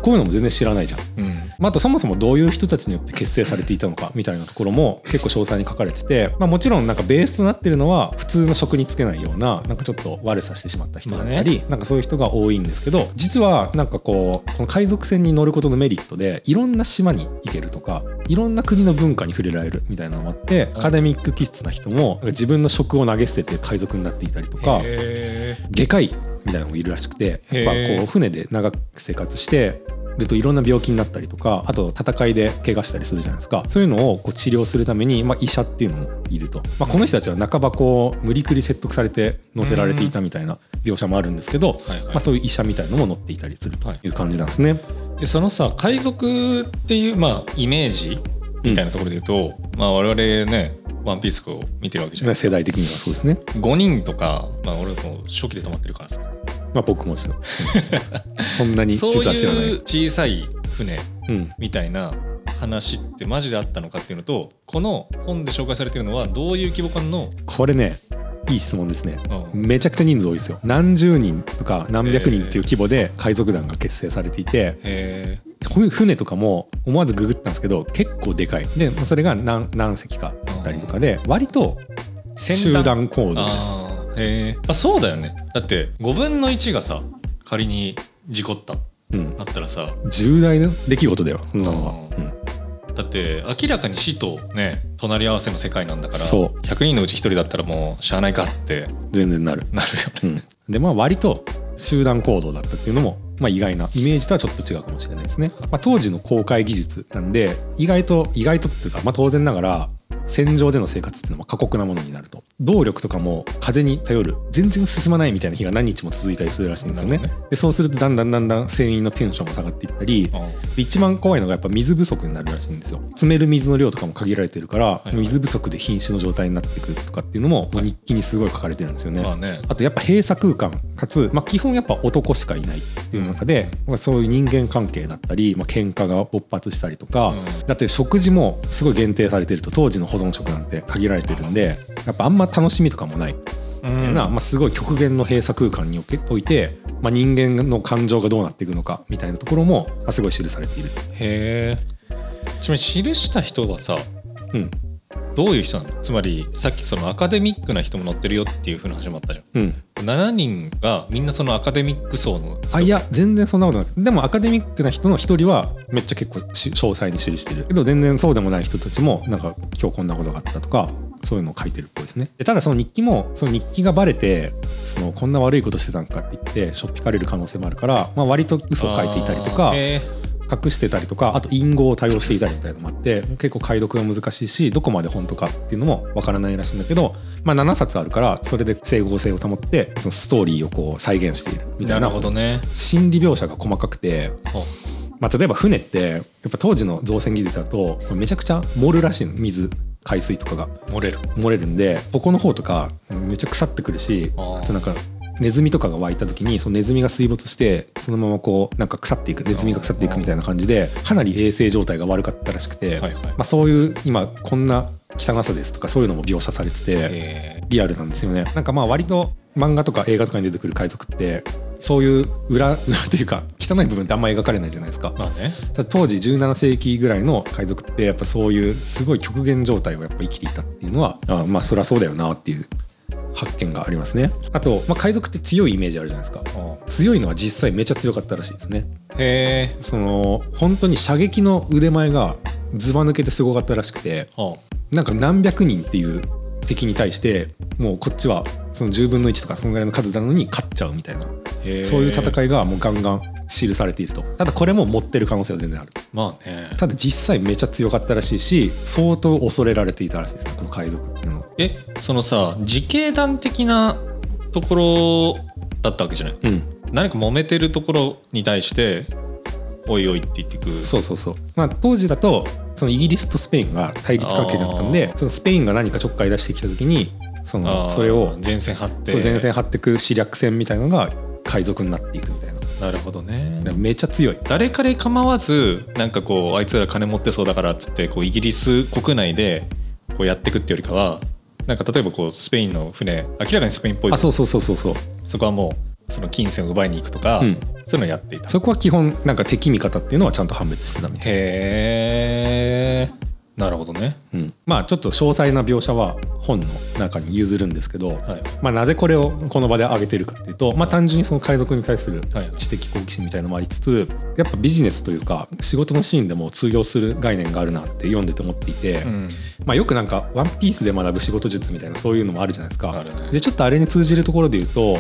[SPEAKER 2] こういうのも全然知らないじゃん。
[SPEAKER 1] ーうん
[SPEAKER 2] まあ、あとそもそもどういう人たちによって結成されていたのかみたいなところも結構詳細に書かれてて、まあ、もちろんなんかベースとなってるのは普通の職に就けないようななんかちょっと悪さしてしまった人だったり、なんかそういう人が多いんですけど実はなんかこうこの海賊船に乗ることのメリットでいろんな島に行けるとかいろんな国の文化に触れられるみたいなのもあってアカデミック気質な人も自分の職を投げ捨てて海賊になっていたりとか。
[SPEAKER 1] へ
[SPEAKER 2] 外科医みたいなのもいるらしくてやっぱこう船で長く生活してるといろんな病気になったりとかあと戦いで怪我したりするじゃないですか。そういうのをこう治療するために、まあ、医者っていうのもいると、まあ、この人たちは半ばこう無理くり説得されて乗せられていたみたいな描写もあるんですけど、
[SPEAKER 1] はいはい
[SPEAKER 2] まあ、そういう医者みたいのも乗っていたりするという感じなんですね。
[SPEAKER 1] でそのさ海賊っていうまあイメージみたいなところで言うと、まあ我々ね「ワンピースを見てるわけじゃない
[SPEAKER 2] 世代的にはそうですね。
[SPEAKER 1] 5人とか、まあ、俺も初期で止まってるからさ
[SPEAKER 2] まあ、僕もですよ。そんなに
[SPEAKER 1] そう
[SPEAKER 2] 実は知らない。
[SPEAKER 1] いう小さい船
[SPEAKER 2] うん。
[SPEAKER 1] みたいな話ってマジであったのかっていうのとこの本で紹介されてるのはどういう規模感の、
[SPEAKER 2] これねいい質問ですね。
[SPEAKER 1] うん。
[SPEAKER 2] めちゃくちゃ人数多いですよ。何十人とか何百人っていう規模で海賊団が結成されていて
[SPEAKER 1] へ
[SPEAKER 2] ふ船とかも思わずググったんですけど結構でかい。でまあそれが何何隻かあったりとかで割と
[SPEAKER 1] ー
[SPEAKER 2] 集団行動です
[SPEAKER 1] へー。あそうだよね。だって5分の1がさ仮に事故った。
[SPEAKER 2] うん。
[SPEAKER 1] なったらさ。
[SPEAKER 2] 重大な出来事だよそんなのは、
[SPEAKER 1] う
[SPEAKER 2] うん。ん
[SPEAKER 1] だって明らかに死とね隣り合わせの世界なんだから
[SPEAKER 2] そう。
[SPEAKER 1] 100人のうち1人だったらもうしゃあないかって。
[SPEAKER 2] 全然なる、
[SPEAKER 1] なるよね。
[SPEAKER 2] うん、でまあ割と集団行動だったっていうのも、まあ、意外なイメージとはちょっと違うかもしれないですね、まあ、当時の航海技術なんで意外と意外とっていうか、まあ、当然ながら戦場での生活っていうのも過酷なものになると動力とかも風に頼る全然進まないみたいな日が何日も続いたりするらしいんですよね。
[SPEAKER 1] なるほど
[SPEAKER 2] でそうするとだんだんだんだん船員のテンションが下がっていったり一番怖いのがやっぱ水不足になるらしいんですよ。詰める水の量とかも限られてるから、
[SPEAKER 1] い
[SPEAKER 2] 水不足で瀕死の状態になってくるとかっていうのも日記にすごい書かれてるんですよね、
[SPEAKER 1] まあね。
[SPEAKER 2] あとやっぱ閉鎖空間かつ、まあ、基本やっぱ男しかいないっていう中で、まあ、そういう人間関係だったり、まあ喧嘩が勃発したりとか、
[SPEAKER 1] うん。
[SPEAKER 2] だって食事もすごい限定されてると当時の保存食なんて限られてるんでやっぱあんま楽しみとかもない。みたいな、まあ、すごい極限の閉鎖空間において、まあ、人間の感情がどうなっていくのかみたいなところも、まあ、すごい記されている。
[SPEAKER 1] へえちなみに記した人はさ
[SPEAKER 2] うん。
[SPEAKER 1] どういう人なの？つまりさっきそのアカデミックな人も載ってるよっていう風な話もあったじゃん。
[SPEAKER 2] うん、
[SPEAKER 1] 7人がみんなそのアカデミック層の
[SPEAKER 2] あいや全然そんなことなく。てでもアカデミックな人の一人はめっちゃ結構し詳細に記してる。けど全然そうでもない人たちもなんか今日こんなことがあったとかそういうのを書いてるっぽいですね。でただその日記もその日記がバレてそのこんな悪いことしてたんかって言ってしょっぴかれる可能性もあるから、まあ、割と嘘を書いていたりとか隠してたりとかあと隠語を多用していたりみたいなのもあって結構解読が難しいしどこまで本当かっていうのもわからないらしいんだけど、まあ、7冊あるからそれで整合性を保ってそのストーリーをこう再現しているみ
[SPEAKER 1] えな。いる
[SPEAKER 2] たな
[SPEAKER 1] ほどね。
[SPEAKER 2] 心理描写が細かくて、
[SPEAKER 1] ほ
[SPEAKER 2] まあ、例えば船ってやっぱ当時の造船技術だとめちゃくちゃ盛るらしいの。水海水とかが。
[SPEAKER 1] 漏れる。
[SPEAKER 2] 漏れるんでここの方とかめっちゃ腐ってくるし
[SPEAKER 1] あ
[SPEAKER 2] となんかネズミとかが湧いた時にそのネズミが水没してそのままこうなんか腐っていくネズミが腐っていくみたいな感じでかなり衛生状態が悪かったらしくて、
[SPEAKER 1] はいはい。
[SPEAKER 2] まあ、そういう今こんな汚さですとかそういうのも描写されてて。
[SPEAKER 1] え
[SPEAKER 2] リアルなんですよね。なんかまあ割と漫画とか映画とかに出てくる海賊ってそういう裏裏 というか汚い部分ってあんま描かれないじゃないですか。
[SPEAKER 1] ー、まあね。
[SPEAKER 2] 当時17世紀ぐらいの海賊ってやっぱそういうすごい極限状態をやっぱ生きていたっていうのはあまあそりゃそうだよなっていう発見がありますね。あと、まあ、海賊って強いイメージあるじゃないですか。強いのは実際めちゃ強かったらしいですね。
[SPEAKER 1] へえ。
[SPEAKER 2] その本当に射撃の腕前がずば抜けてすごかったらしくて
[SPEAKER 1] は
[SPEAKER 2] なんか何百人っていう敵に対してもうこっちはその10分の1とかそのぐらいの数なのに勝っちゃうみたいなそういう戦いがもうガンガン記されていると。ただこれも持ってる可能性は全然ある。
[SPEAKER 1] まあね。
[SPEAKER 2] ただ実際めちゃ強かったらしいし相当恐れられていたらしいですねこの海賊っていうのは。
[SPEAKER 1] えそのさ自警団的なところだったわけじゃない？
[SPEAKER 2] うん。
[SPEAKER 1] 何か揉めてるところに対しておいおいって言っていく
[SPEAKER 2] そうそうそう、まあ、当時だとそのイギリスとスペインが対立関係だったんで
[SPEAKER 1] あ
[SPEAKER 2] そのスペインが何かちょっかい出してきた時にそのそれを
[SPEAKER 1] 前線張って。
[SPEAKER 2] そう前線張ってく視略戦みたいなのが海賊になっていくみたいな。
[SPEAKER 1] なるほどね。
[SPEAKER 2] めっちゃ強い。
[SPEAKER 1] 誰彼構わずなんかこうあいつら金持ってそうだからっつってこうイギリス国内でこうやっていくってよりかはなんか例えばこうスペインの船明らかにスペインっぽい。
[SPEAKER 2] あそうそうそうそうそう。
[SPEAKER 1] そこはもうその金銭を奪いに行くとか、
[SPEAKER 2] うん。
[SPEAKER 1] そういうのをやっていた。
[SPEAKER 2] そこは基本なんか敵味方っていうのはちゃんと判別してたみたい。
[SPEAKER 1] へえなるほどね。
[SPEAKER 2] うん、まあちょっと詳細な描写は本の中に譲るんですけど、
[SPEAKER 1] はい。
[SPEAKER 2] まあ、なぜこれをこの場で挙げてるかっていうと、まあ、単純にその海賊に対する
[SPEAKER 1] はい。
[SPEAKER 2] 知的好奇心みたいなのもありつつやっぱビジネスというか仕事のシーンでも通用する概念があるなって読んでて思っていて、
[SPEAKER 1] うん。
[SPEAKER 2] まあ、よくなんか「ワンピースで学ぶ仕事術みたいなそういうのもあるじゃないですか。
[SPEAKER 1] ね。
[SPEAKER 2] でちょっとあれに通じるところで言うと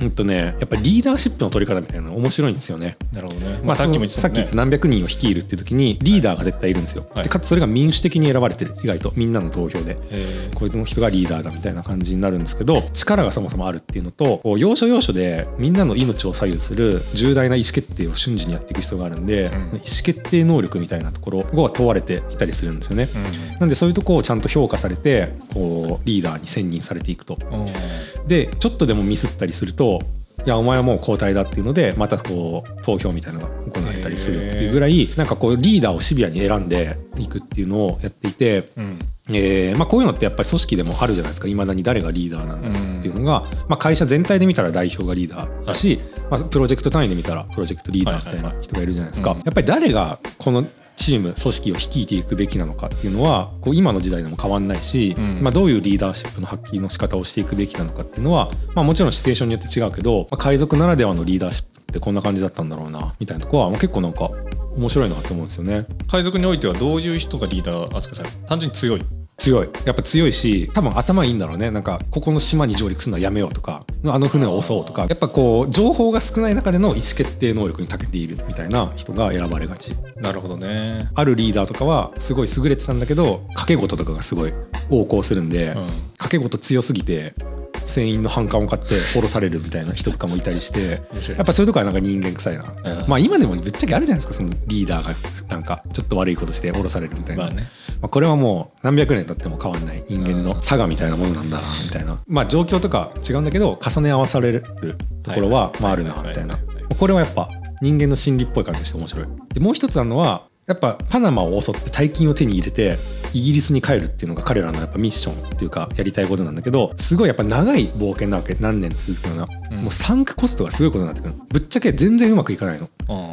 [SPEAKER 2] うんとね、やっぱりリーダーシップの取り方みたいなの面白いんですよね。
[SPEAKER 1] なるほどね、
[SPEAKER 2] まあ、さっきも
[SPEAKER 1] 言
[SPEAKER 2] さっき言った何百人を率いるっていう時にリーダーが絶対いるんですよ。
[SPEAKER 1] はい
[SPEAKER 2] でかつそれが民主的に選ばれてる意外とみんなの投票で。
[SPEAKER 1] へ
[SPEAKER 2] こいつの人がリーダーだみたいな感じになるんですけど力がそもそもあるっていうのとこう要所要所でみんなの命を左右する重大な意思決定を瞬時にやっていく必要があるんで、
[SPEAKER 1] ん
[SPEAKER 2] 意思決定能力みたいなところが問われていたりするんですよね。
[SPEAKER 1] え
[SPEAKER 2] なんでそういうとこをちゃんと評価されてこうリーダーに選任されていくと。
[SPEAKER 1] うんうん
[SPEAKER 2] でちょっとでもミスったりするといやお前はもう交代だっていうのでまたこう投票みたいなのが行われたりするっていうぐらいなんかこうリーダーをシビアに選んでいくっていうのをやっていて、
[SPEAKER 1] うん。
[SPEAKER 2] えーまあ、こういうのってやっぱり組織でもあるじゃないですか。いまだに誰がリーダーなんだっていうのが、まあ、会社全体で見たら代表がリーダーだし、まあ、プロジェクト単位で見たらプロジェクトリーダーみたいな人がいるじゃないですか、
[SPEAKER 1] はいはい
[SPEAKER 2] やっぱり誰がこのチーム組織を率いていくべきなのかっていうのはこう今の時代でも変わんないし、
[SPEAKER 1] うん。
[SPEAKER 2] まあ、どういうリーダーシップの発揮の仕方をしていくべきなのかっていうのは、まあ、もちろんシチュエーションによって違うけど、まあ、海賊ならではのリーダーシップってこんな感じだったんだろうなみたいなとこは、まあ、結構なんか面白いなと思うんですよね。
[SPEAKER 1] 海賊においてはどういう人がリーダー扱いされる？単純に強い
[SPEAKER 2] 強い。やっぱ強いし多分頭いいんだろうね。なんかここの島に上陸するのはやめようとかあの船を襲おうとか。やっぱこう情報が少ない中での意思決定能力に長けているみたいな人が選ばれがち。
[SPEAKER 1] なるほどね。
[SPEAKER 2] あるリーダーとかはすごい優れてたんだけど賭け事とかがすごい横行するんで、
[SPEAKER 1] うん。
[SPEAKER 2] 賭け事強すぎて船員の反感を買って降ろされるみたいな人とかもいたりしてやっぱそういうとこはなんか人間臭いな、
[SPEAKER 1] うん。
[SPEAKER 2] まあ今でもぶっちゃけあるじゃないですかそのリーダーがなんかちょっと悪いことして降ろされるみたいな、
[SPEAKER 1] まあね
[SPEAKER 2] まあ、これはもう何百年経っても変わんない人間の差がみたいなものなんだなみたいな。まあ状況とか違うんだけど重ね合わされるところはまああるな。みたいなこれはやっぱ人間の心理っぽい感じがして面白い。でもう一つあるのはやっぱパナマを襲って大金を手に入れてイギリスに帰るっていうのが彼らのやっぱミッションっていうかやりたいことなんだけどすごいやっぱ長い冒険なわけ。何年続くような、
[SPEAKER 1] うん。
[SPEAKER 2] もうサンクコストがすごいことになってくるぶっちゃけ全然うまくいかないの。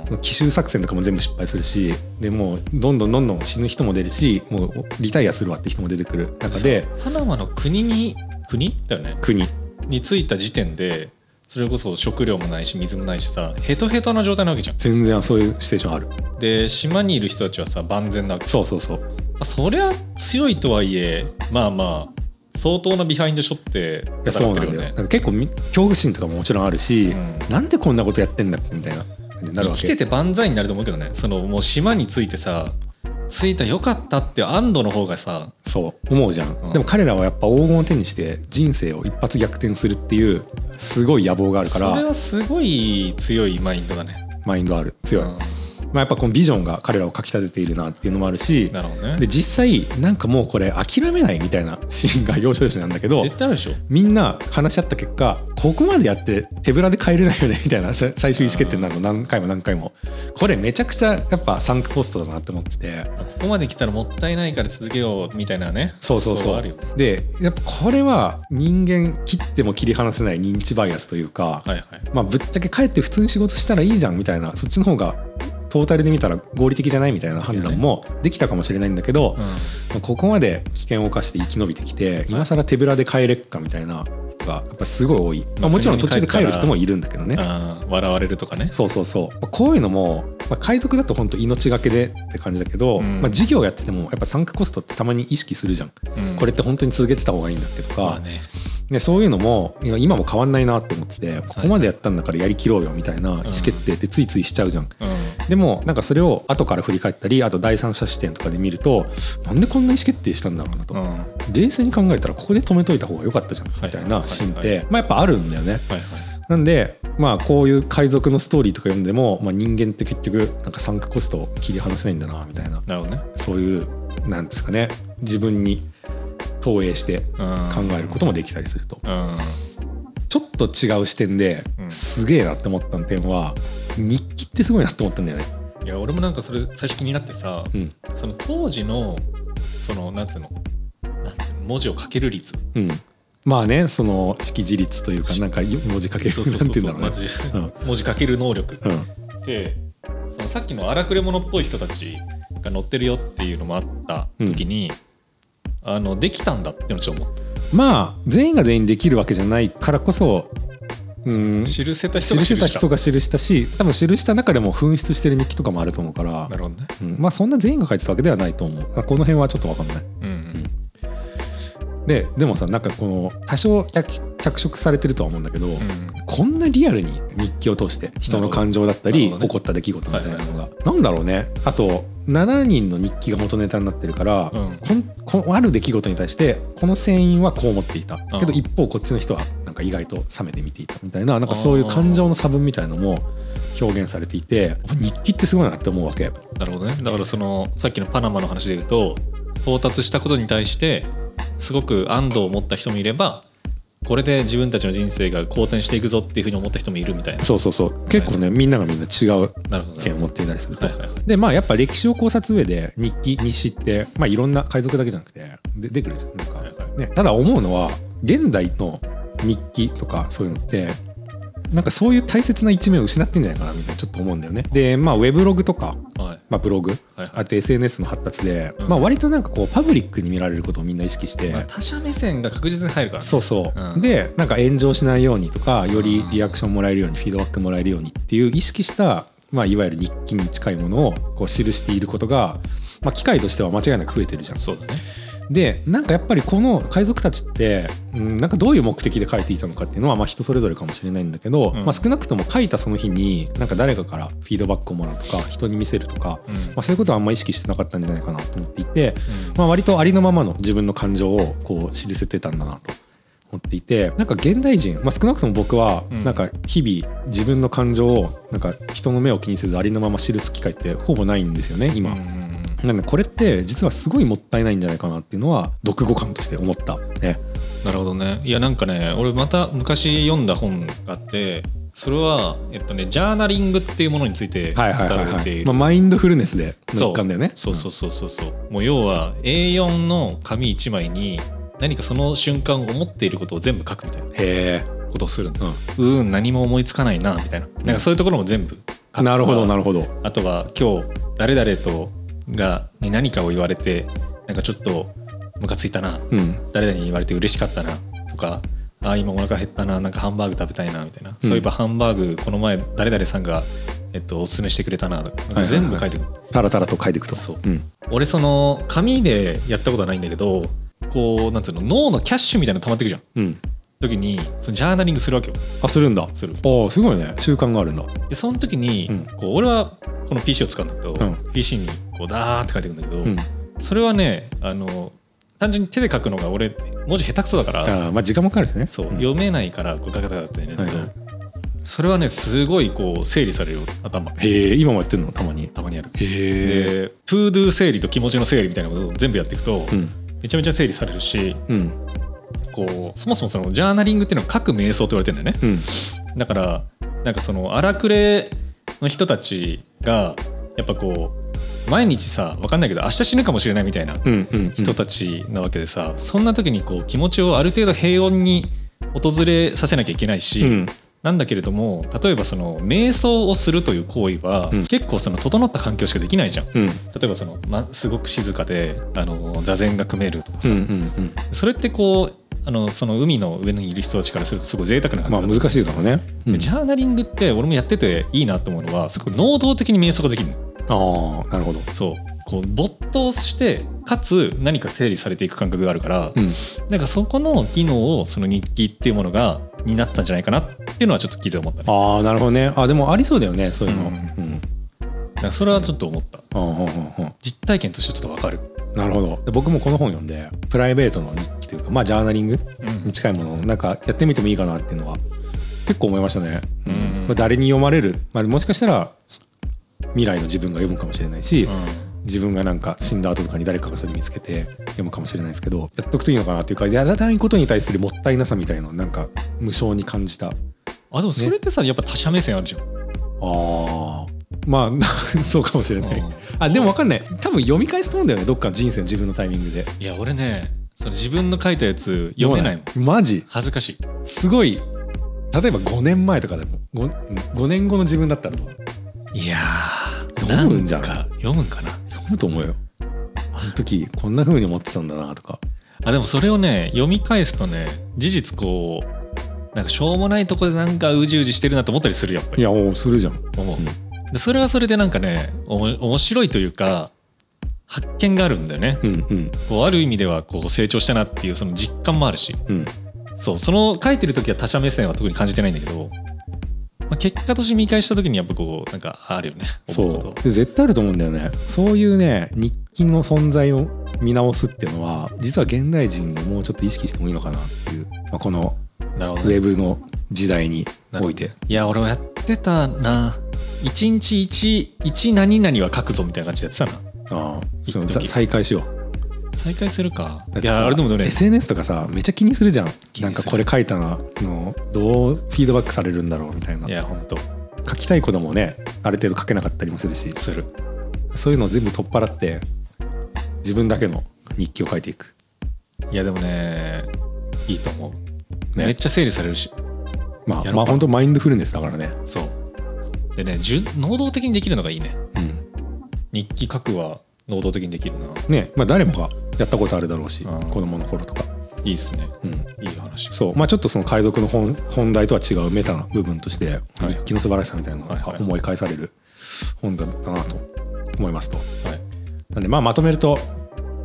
[SPEAKER 1] うん。
[SPEAKER 2] 奇襲作戦とかも全部失敗するしでもうどんどんどんどん死ぬ人も出るしもうリタイアするわって人も出てくる中で。
[SPEAKER 1] パナマの国に国？だよね。
[SPEAKER 2] 国。
[SPEAKER 1] に着いた時点でそれこそ食料もないし水もないしさヘトヘトな状態なわけじゃん。
[SPEAKER 2] 全然そういうシチュエーションある。
[SPEAKER 1] で島にいる人たちはさ万全なわけ。
[SPEAKER 2] そうそうそう。
[SPEAKER 1] まあそりゃ強いとはいえまあまあ相当なビハインドショって
[SPEAKER 2] いやそうなんだよ。か結構み恐怖心とかももちろんあるし、
[SPEAKER 1] うん。
[SPEAKER 2] なんでこんなことやってんだっけみたいな感じになる
[SPEAKER 1] 生
[SPEAKER 2] わけ。
[SPEAKER 1] きてて万歳になると思うけどね。そのもう島に着いてさ着いたよかったって安堵の方がさ
[SPEAKER 2] そう。思うじゃん、
[SPEAKER 1] うん。
[SPEAKER 2] でも彼らはやっぱ黄金を手にして人生を一発逆転するっていうすごい野望があるから。
[SPEAKER 1] それはすごい強いマインドだね。
[SPEAKER 2] マインドある。強い、
[SPEAKER 1] うん
[SPEAKER 2] まあ、やっぱこのビジョンが彼らをかきたてているなっていうのもあるし
[SPEAKER 1] なるほどね。
[SPEAKER 2] で実際なんかもうこれ諦めないみたいなシーンが要所要所なんだけど
[SPEAKER 1] 絶対あるでしょ。
[SPEAKER 2] みんな話し合った結果ここまでやって手ぶらで帰れないよねみたいなさ最終意思決定になるの何回も何回も。これめちゃくちゃやっぱサンクコストだなって思ってて。
[SPEAKER 1] ここまで来たらもったいないから続けようみたいなね。
[SPEAKER 2] そうそうそう。
[SPEAKER 1] あるよ。
[SPEAKER 2] でやっぱこれは人間切っても切り離せない認知バイアスというか、
[SPEAKER 1] はいはい。
[SPEAKER 2] まあぶっちゃけ帰って普通に仕事したらいいじゃんみたいなそっちの方がトータルで見たら合理的じゃないみたいな判断もできたかもしれないんだけど、
[SPEAKER 1] うん。
[SPEAKER 2] ここまで危険を冒して生き延びてきて今更手ぶらで帰れっかみたいな人がやっぱすごい多い、まあ、もちろん途中で帰る人もいるんだけどね。
[SPEAKER 1] 笑われるとかね。
[SPEAKER 2] そうそうそう。まあこういうのも、まあ、海賊だと本当命がけでって感じだけど、
[SPEAKER 1] うん。
[SPEAKER 2] まあ、事業やっててもやっぱサンクコストってたまに意識するじゃん、
[SPEAKER 1] うん。
[SPEAKER 2] これって本当に続けてた方がいいんだっけとか、
[SPEAKER 1] まあね。
[SPEAKER 2] ね、そういうのも今も変わんないなって思っててここまでやったんだからやりきろうよみたいな意思決定ってついついしちゃうじゃん。
[SPEAKER 1] うん。
[SPEAKER 2] でもなんかそれを後から振り返ったりあと第三者視点とかで見るとなんでこんな意思決定したんだろうなと、
[SPEAKER 1] うん。
[SPEAKER 2] 冷静に考えたらここで止めといた方が良かったじゃん
[SPEAKER 1] はい
[SPEAKER 2] みたい。なシーンっ
[SPEAKER 1] はい。
[SPEAKER 2] てまあやっぱあるんだよね。
[SPEAKER 1] はいはい。
[SPEAKER 2] なんでまあこういう海賊のストーリーとか読んでも、まあ、人間って結局なんかサンクコストを切り離せないんだなみたいな。
[SPEAKER 1] なるほどね。
[SPEAKER 2] そういうなんですかね。自分に投影して考えることもできたりすると。
[SPEAKER 1] うん。
[SPEAKER 2] ちょっと違う視点で
[SPEAKER 1] うん。
[SPEAKER 2] すげえなって思った点は日記ってすごいなって思ったんだよね。
[SPEAKER 1] いや俺もなんかそれ最初気になってさ、
[SPEAKER 2] うん。
[SPEAKER 1] その当時のそのなんつうの文字を書ける率
[SPEAKER 2] うん、まあねその識字率というかなんか文字書けるなんて
[SPEAKER 1] そ
[SPEAKER 2] 言うんだろうね。
[SPEAKER 1] 文字書ける能力。
[SPEAKER 2] うん。
[SPEAKER 1] でそのさっきの荒くれ者っぽい人たちが乗ってるよっていうのもあった時に、あのできたんだってのちょっと思っ
[SPEAKER 2] まあ全員が全員できるわけじゃないからこそ、うん、
[SPEAKER 1] た記せた人が
[SPEAKER 2] 記せた人
[SPEAKER 1] が
[SPEAKER 2] が記したし多分記した中でも紛失してる日記とかもあると思うから。
[SPEAKER 1] な、るほどね。
[SPEAKER 2] うん、まあそんな全員が書いてたわけではないと思う。あこの辺はちょっと分かんない。
[SPEAKER 1] うんうん
[SPEAKER 2] ででもさなんかこの多少脚脚色されてるとは思うんだけど、
[SPEAKER 1] うん。
[SPEAKER 2] こんなリアルに日記を通して人の感情だったり、
[SPEAKER 1] ね。
[SPEAKER 2] 起こった出来事みたいなのが、なんだろうね。あと7人の日記が元ネタになってるから、
[SPEAKER 1] うん。
[SPEAKER 2] こんこんある出来事に対してこの船員はこう思っていた。けど
[SPEAKER 1] うん
[SPEAKER 2] 一方こっちの人はなんか意外と冷めて見ていたみたいななんかそういう感情の差分みたいなのも表現されていて日記ってすごいなって思うわけ。
[SPEAKER 1] なるほどね。だからそのさっきのパナマの話で言うと到達したことに対してすごく安堵を持った人もいればこれで自分たちの人生が好転していくぞっていうふうに思った人もいるみたいな。
[SPEAKER 2] そうそうそう。結構ねみんながみんな違う意見を持っていたりすると。
[SPEAKER 1] はいはいはい。
[SPEAKER 2] でまあやっぱ歴史を考察上で日記日誌って、まあ、いろんな海賊だけじゃなくてで出てくるじゃんなんか、
[SPEAKER 1] はいはい。
[SPEAKER 2] ね、ただ思うのは現代の日記とかそういうのってなんかそういう大切な一面を失ってんじゃないかなみたいなちょっと思うんだよね。でまあウェブログとか、
[SPEAKER 1] はい。
[SPEAKER 2] まあ、ブログ
[SPEAKER 1] はいはい。
[SPEAKER 2] あと SNS の発達で、
[SPEAKER 1] うん。
[SPEAKER 2] まあ、割となんかこうパブリックに見られることをみんな意識して。
[SPEAKER 1] まあ他者目線が確実に入るからね。
[SPEAKER 2] そうそう、
[SPEAKER 1] うん。
[SPEAKER 2] でなんか炎上しないようにとかよりリアクションもらえるようにフィードバックもらえるようにっていう意識した、まあ、いわゆる日記に近いものをこう記していることが、まあ、機会としては間違いなく増えてるじゃん。
[SPEAKER 1] そうだね
[SPEAKER 2] でなんかやっぱりこの海賊たちって、うん、なんかどういう目的で書いていたのかっていうのはまあ人それぞれかもしれないんだけど、
[SPEAKER 1] うん。
[SPEAKER 2] まあ、少なくとも書いたその日になんか誰かからフィードバックをもらうとか人に見せるとか、
[SPEAKER 1] うん。
[SPEAKER 2] まあ、そういうことはあんま意識してなかったんじゃないかなと思っていて、まあ、割とありのままの自分の感情をこう記せてたんだなと思っていてなんか現代人、まあ、少なくとも僕は
[SPEAKER 1] うん。
[SPEAKER 2] なんか日々自分の感情をなんか人の目を気にせずありのまま記す機会ってほぼないんですよね今。
[SPEAKER 1] うんうんうん
[SPEAKER 2] なんでこれって実はすごいもったいないんじゃないかなっていうのは読後感として思ったね。
[SPEAKER 1] なるほどねいやなんかね俺また昔読んだ本があってそれはえっとねジャーナリングっていうものについて語
[SPEAKER 2] はいはいはいはい。
[SPEAKER 1] られている
[SPEAKER 2] まあ、マインドフルネスで乗っかんだよね。
[SPEAKER 1] そうそうそうそうそうもう要は A4 の紙1枚に何かその瞬間思っていることを全部書くみたいな
[SPEAKER 2] へえ。
[SPEAKER 1] ことをするの
[SPEAKER 2] うん
[SPEAKER 1] うーん何も思いつかないなみたいななんかそういうところも全部書く
[SPEAKER 2] なるほどなるほど。
[SPEAKER 1] あとは今日誰々とがに何かを言われてなんかちょっとムカついたな
[SPEAKER 2] うん。
[SPEAKER 1] 誰々に言われて嬉しかったなとかあー今お腹減ったななんかハンバーグ食べたいなみたいな、そういえばハンバーグこの前誰々さんが、えっと、おすすめしてくれたなとか
[SPEAKER 2] はいはい
[SPEAKER 1] 全部書いてくる、
[SPEAKER 2] タラタラと書いていくと。
[SPEAKER 1] そう
[SPEAKER 2] うん。
[SPEAKER 1] 俺その紙でやったことはないんだけどこうなんつうの脳のキャッシュみたいなの溜まってくじゃん
[SPEAKER 2] うん。
[SPEAKER 1] 時にそのジャーナリングするわけよ
[SPEAKER 2] あするんだ。
[SPEAKER 1] する
[SPEAKER 2] おおすごいね習慣があるんだ。
[SPEAKER 1] でその時に、
[SPEAKER 2] うん
[SPEAKER 1] こう俺はこの PC を使うんだけど、
[SPEAKER 2] うん
[SPEAKER 1] PC にこうダーって書いていくんだけど、
[SPEAKER 2] うん。
[SPEAKER 1] それはねあの単純に手で書くのが俺文字下手くそだから
[SPEAKER 2] ああまあ時間もかかるしね。
[SPEAKER 1] そう、
[SPEAKER 2] ん
[SPEAKER 1] 読めないからこうガタガタガタってやるんだけど、
[SPEAKER 2] はいはい
[SPEAKER 1] それはねすごいこう整理されるよ頭
[SPEAKER 2] へえ今もやってんの？たまに。
[SPEAKER 1] たまにある
[SPEAKER 2] へえ。
[SPEAKER 1] で ToDo 整理と気持ちの整理みたいなことを全部やっていくと、
[SPEAKER 2] うん。
[SPEAKER 1] めちゃめちゃ整理されるし
[SPEAKER 2] うん。
[SPEAKER 1] こうそもそもそのジャーナリングっていうのは書く瞑想と言われてるんだよね
[SPEAKER 2] うん。
[SPEAKER 1] だからなんかその荒くれの人たちがやっぱこう毎日さ分かんないけど明日死ぬかもしれないみたいな。人たちなわけでさ、そんな時にこう気持ちをある程度平穏に訪れさせなきゃいけないし、
[SPEAKER 2] うん。
[SPEAKER 1] なんだけれども例えばその瞑想をするという行為は、
[SPEAKER 2] うん
[SPEAKER 1] 結構その整った環境しかできないじゃん。
[SPEAKER 2] うん。
[SPEAKER 1] 例えばその、ま、すごく静かであの座禅が組めるとかさ、
[SPEAKER 2] うん。うん。
[SPEAKER 1] それってこうあのその海の上にいる人たちからするとすごい贅沢な感じ
[SPEAKER 2] まあ難しいだろうね。うん
[SPEAKER 1] でジャーナリングって俺もやってていいなと思うのはすごく能動的に瞑想ができるの
[SPEAKER 2] ああなるほど。
[SPEAKER 1] そうこう没頭してかつ何か整理されていく感覚があるから、
[SPEAKER 2] うん。
[SPEAKER 1] なんかそこの機能をその日記っていうものが担ってたんじゃないかなっていうのはちょっと聞いて思ったね。
[SPEAKER 2] ああなるほどね。あでもありそうだよねそういうの。
[SPEAKER 1] う
[SPEAKER 2] うん。ん。
[SPEAKER 1] だからそれはちょっと思った。
[SPEAKER 2] ああうんうんうん
[SPEAKER 1] 実体験としてちょっとわかる、
[SPEAKER 2] なるほど。で僕もこの本読んでプライベートの日記というかまあジャーナリング
[SPEAKER 1] うん。
[SPEAKER 2] に近いものをなんかやってみてもいいかなっていうのは結構思いましたね。
[SPEAKER 1] うん。うん。
[SPEAKER 2] まあ誰に読まれる、まあ、もしかしたら未来の自分が読むかもしれないし、
[SPEAKER 1] うん
[SPEAKER 2] 自分がなんか死んだ後とかに誰かがそれ見つけて読むかもしれないですけどやっとくといいのかなっていうかやらないことに対するもったいなさみたいのをなんか無償に感じた。あ
[SPEAKER 1] あでもそれってさ、やっぱ他者目線あるじゃん。
[SPEAKER 2] あまあ そうかもしれない。
[SPEAKER 1] うん
[SPEAKER 2] あでも分かんない。多分読み返すと思うんだよねどっか人生の自分のタイミングで。
[SPEAKER 1] いや俺ねその自分の書いたやつ読めないもん。
[SPEAKER 2] マジ？
[SPEAKER 1] 恥ずかしい。
[SPEAKER 2] すごい。例えば5年前とかでも 5, 5年後の自分だったら
[SPEAKER 1] いやー
[SPEAKER 2] 読むんじゃん
[SPEAKER 1] か読むんかな
[SPEAKER 2] と思うよ。あの時こんな風に思ってたんだなとか。
[SPEAKER 1] あでもそれをね読み返すとね事実こうなんかしょうもないとこでなんかうじうじしてるなと思ったりするやっぱり。
[SPEAKER 2] いやもうするじゃん。
[SPEAKER 1] 思う、
[SPEAKER 2] うん。
[SPEAKER 1] でそれはそれでなんかねおも面白いというか発見があるんだよね、
[SPEAKER 2] うんうん。
[SPEAKER 1] こうある意味ではこう成長したなっていうその実感もあるし
[SPEAKER 2] うん
[SPEAKER 1] そうその書いてる時は他者目線は特に感じてないんだけど、まあ、結果として見返した時にやっぱこうなんかあるよね。
[SPEAKER 2] そう。絶対あると思うんだよね。そういうね日記の存在を見直すっていうのは実は現代人ももうちょっと意識してもいいのかなっていう、まあ、このウェブの時代において。
[SPEAKER 1] いや俺もやってたな。一日一一何々は書くぞみたいな感じでやってたな。
[SPEAKER 2] ああその
[SPEAKER 1] 一時
[SPEAKER 2] さ再開しよう
[SPEAKER 1] 再開するか。いやあれでもね
[SPEAKER 2] SNS とかさめっちゃ気にするじゃん。なんかこれ書いたのどうフィードバックされるんだろうみたいな。い
[SPEAKER 1] や本当
[SPEAKER 2] 書きたいこともねある程度書けなかったりもするし
[SPEAKER 1] する。
[SPEAKER 2] そういうのを全部取っ払って自分だけの日記を書いていく。
[SPEAKER 1] いやでもねいいと思う、
[SPEAKER 2] ね。
[SPEAKER 1] めっちゃ整理されるし。
[SPEAKER 2] まあまあ本当マインドフルネスだからね。
[SPEAKER 1] そう。でねじゅ能動的にできるのがいいね。
[SPEAKER 2] うん。
[SPEAKER 1] 日記書くは能動的にできるな。
[SPEAKER 2] ねまあ誰もがやったことあるだろうし
[SPEAKER 1] うん。
[SPEAKER 2] 子供の頃とか。
[SPEAKER 1] いいっすね。
[SPEAKER 2] うん。
[SPEAKER 1] いい話。
[SPEAKER 2] そう。まあちょっとその海賊の本本題とは違うメタな部分として
[SPEAKER 1] はい
[SPEAKER 2] 日記の素晴らしさみたいなのが思い返される本だったなと思いますと。
[SPEAKER 1] はい。
[SPEAKER 2] なんでまあまとめると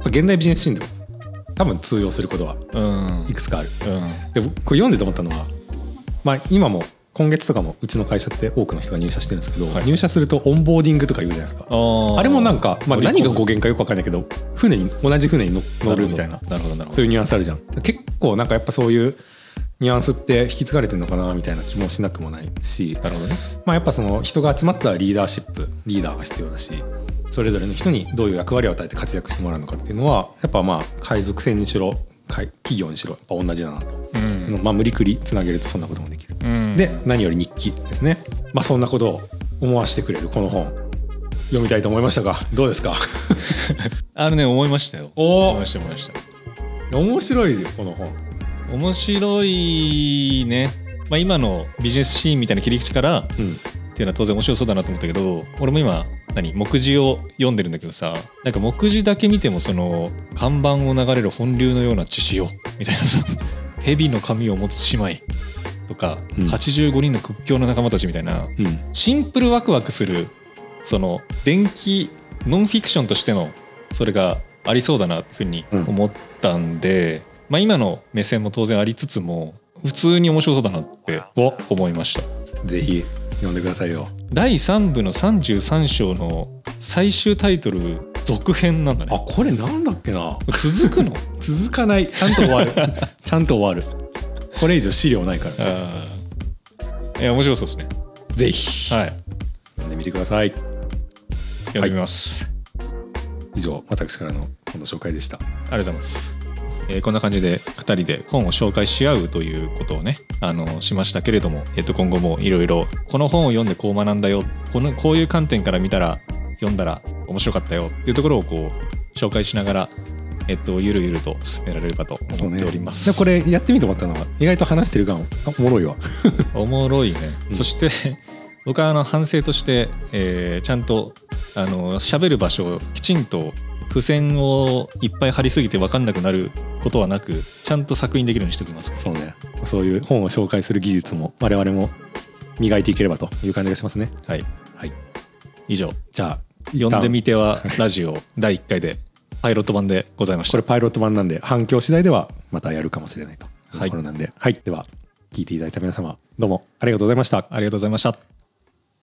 [SPEAKER 2] 現代ビジネスシーンでも多分通用することは
[SPEAKER 1] うん。
[SPEAKER 2] いくつかある。
[SPEAKER 1] うん。
[SPEAKER 2] でこれ読んでて思ったのはまあ今も今月とかもうちの会社って多くの人が入社してるんですけど、
[SPEAKER 1] はい。
[SPEAKER 2] 入社するとオンボーディングとか言うじゃないですか。
[SPEAKER 1] あ
[SPEAKER 2] あれもなんか、まあ、何が語
[SPEAKER 1] 語
[SPEAKER 2] 源かよく分かんないけど船に同じ船に乗乗るみたいな。
[SPEAKER 1] なるほど
[SPEAKER 2] そういうニュアンスあるじゃん。結構なんかやっぱそういうニュアンスって引き継がれてるのかなみたいな気もしなくもないし、
[SPEAKER 1] なるほどね。
[SPEAKER 2] まあ、やっぱその人が集まったリーダーシップリーダーが必要だしそれぞれの人にどういう役割を与えて活躍してもらうのかっていうのはやっぱまあ海賊船にしろ海企業にしろやっぱ同じだなと、
[SPEAKER 1] うん。
[SPEAKER 2] まあ、無理くりつなげるとそんなこともできる。
[SPEAKER 1] うん。
[SPEAKER 2] で何より日記ですね。まあそんなことを思わせてくれるこの本。読みたいと思いましたがどうですか？
[SPEAKER 1] あのね思いましたよ。
[SPEAKER 2] お
[SPEAKER 1] 思いました思いました。
[SPEAKER 2] 面白いよこの本。
[SPEAKER 1] 面白いね、まあ、今のビジネスシーンみたいな切り口からって
[SPEAKER 2] うん
[SPEAKER 1] いうのは当然面白そうだなと思ったけど俺も今何？目次を読んでるんだけどさなんか目次だけ見てもその看板を流れる本流のような血潮みたいな。さ 蛇の髪を持つ姉妹とか、
[SPEAKER 2] うん。
[SPEAKER 1] 85人の屈強な仲間たちみたいな
[SPEAKER 2] うん。
[SPEAKER 1] シンプルワクワクするその電気ノンフィクションとしてのそれがありそうだなっていうふうに思ったんで、まあ今の目線も当然ありつつも普通に面白そうだなって
[SPEAKER 2] お。
[SPEAKER 1] 思いました。
[SPEAKER 2] ぜひ読んでくださいよ。
[SPEAKER 1] 第3部の33章の最終タイトル続編なんだ
[SPEAKER 2] あ
[SPEAKER 1] ね
[SPEAKER 2] これなんだっけな？
[SPEAKER 1] 続くの？
[SPEAKER 2] 続かない。ちゃんと終わる。ちゃんと終わる。これ以上資料ないから。
[SPEAKER 1] いや面白そうですね。
[SPEAKER 2] ぜひ。
[SPEAKER 1] はい。
[SPEAKER 2] 読んでみてください。
[SPEAKER 1] 読みます、
[SPEAKER 2] 以上私からの本の紹介でした。
[SPEAKER 1] ありがとうございます。えーこんな感じで2人で本を紹介し合うということをねあのしましたけれども、えっと今後もいろいろこの本を読んでこう学んだよ。このこういう観点から見たら読んだら面白かったよ。っていうところをこう紹介しながら、えっと、ゆるゆると進められるかと思っております。
[SPEAKER 2] でこれやってみて思ったのは意外と話してる感あおもろいわ。
[SPEAKER 1] おもろいね、
[SPEAKER 2] うん。
[SPEAKER 1] そして僕はあの反省として、えーちゃんとあの喋る場所をきちんと付箋をいっぱい貼りすぎて分かんなくなることはなくちゃんと作品できるようにしておきます。
[SPEAKER 2] そうね。そういう本を紹介する技術も我々も磨いていければという感じがしますね。
[SPEAKER 1] はい。
[SPEAKER 2] はい。
[SPEAKER 1] 以上。
[SPEAKER 2] じゃあ
[SPEAKER 1] 読んで
[SPEAKER 2] み
[SPEAKER 1] みてはラジオ第1回でパイロット版でございました。
[SPEAKER 2] これパイロット版なんで反響次第ではまたやるかもしれないという
[SPEAKER 1] はい
[SPEAKER 2] ところなんで、はい、では聞いていただいた皆様どうもありがとうございました。
[SPEAKER 1] ありがとうございました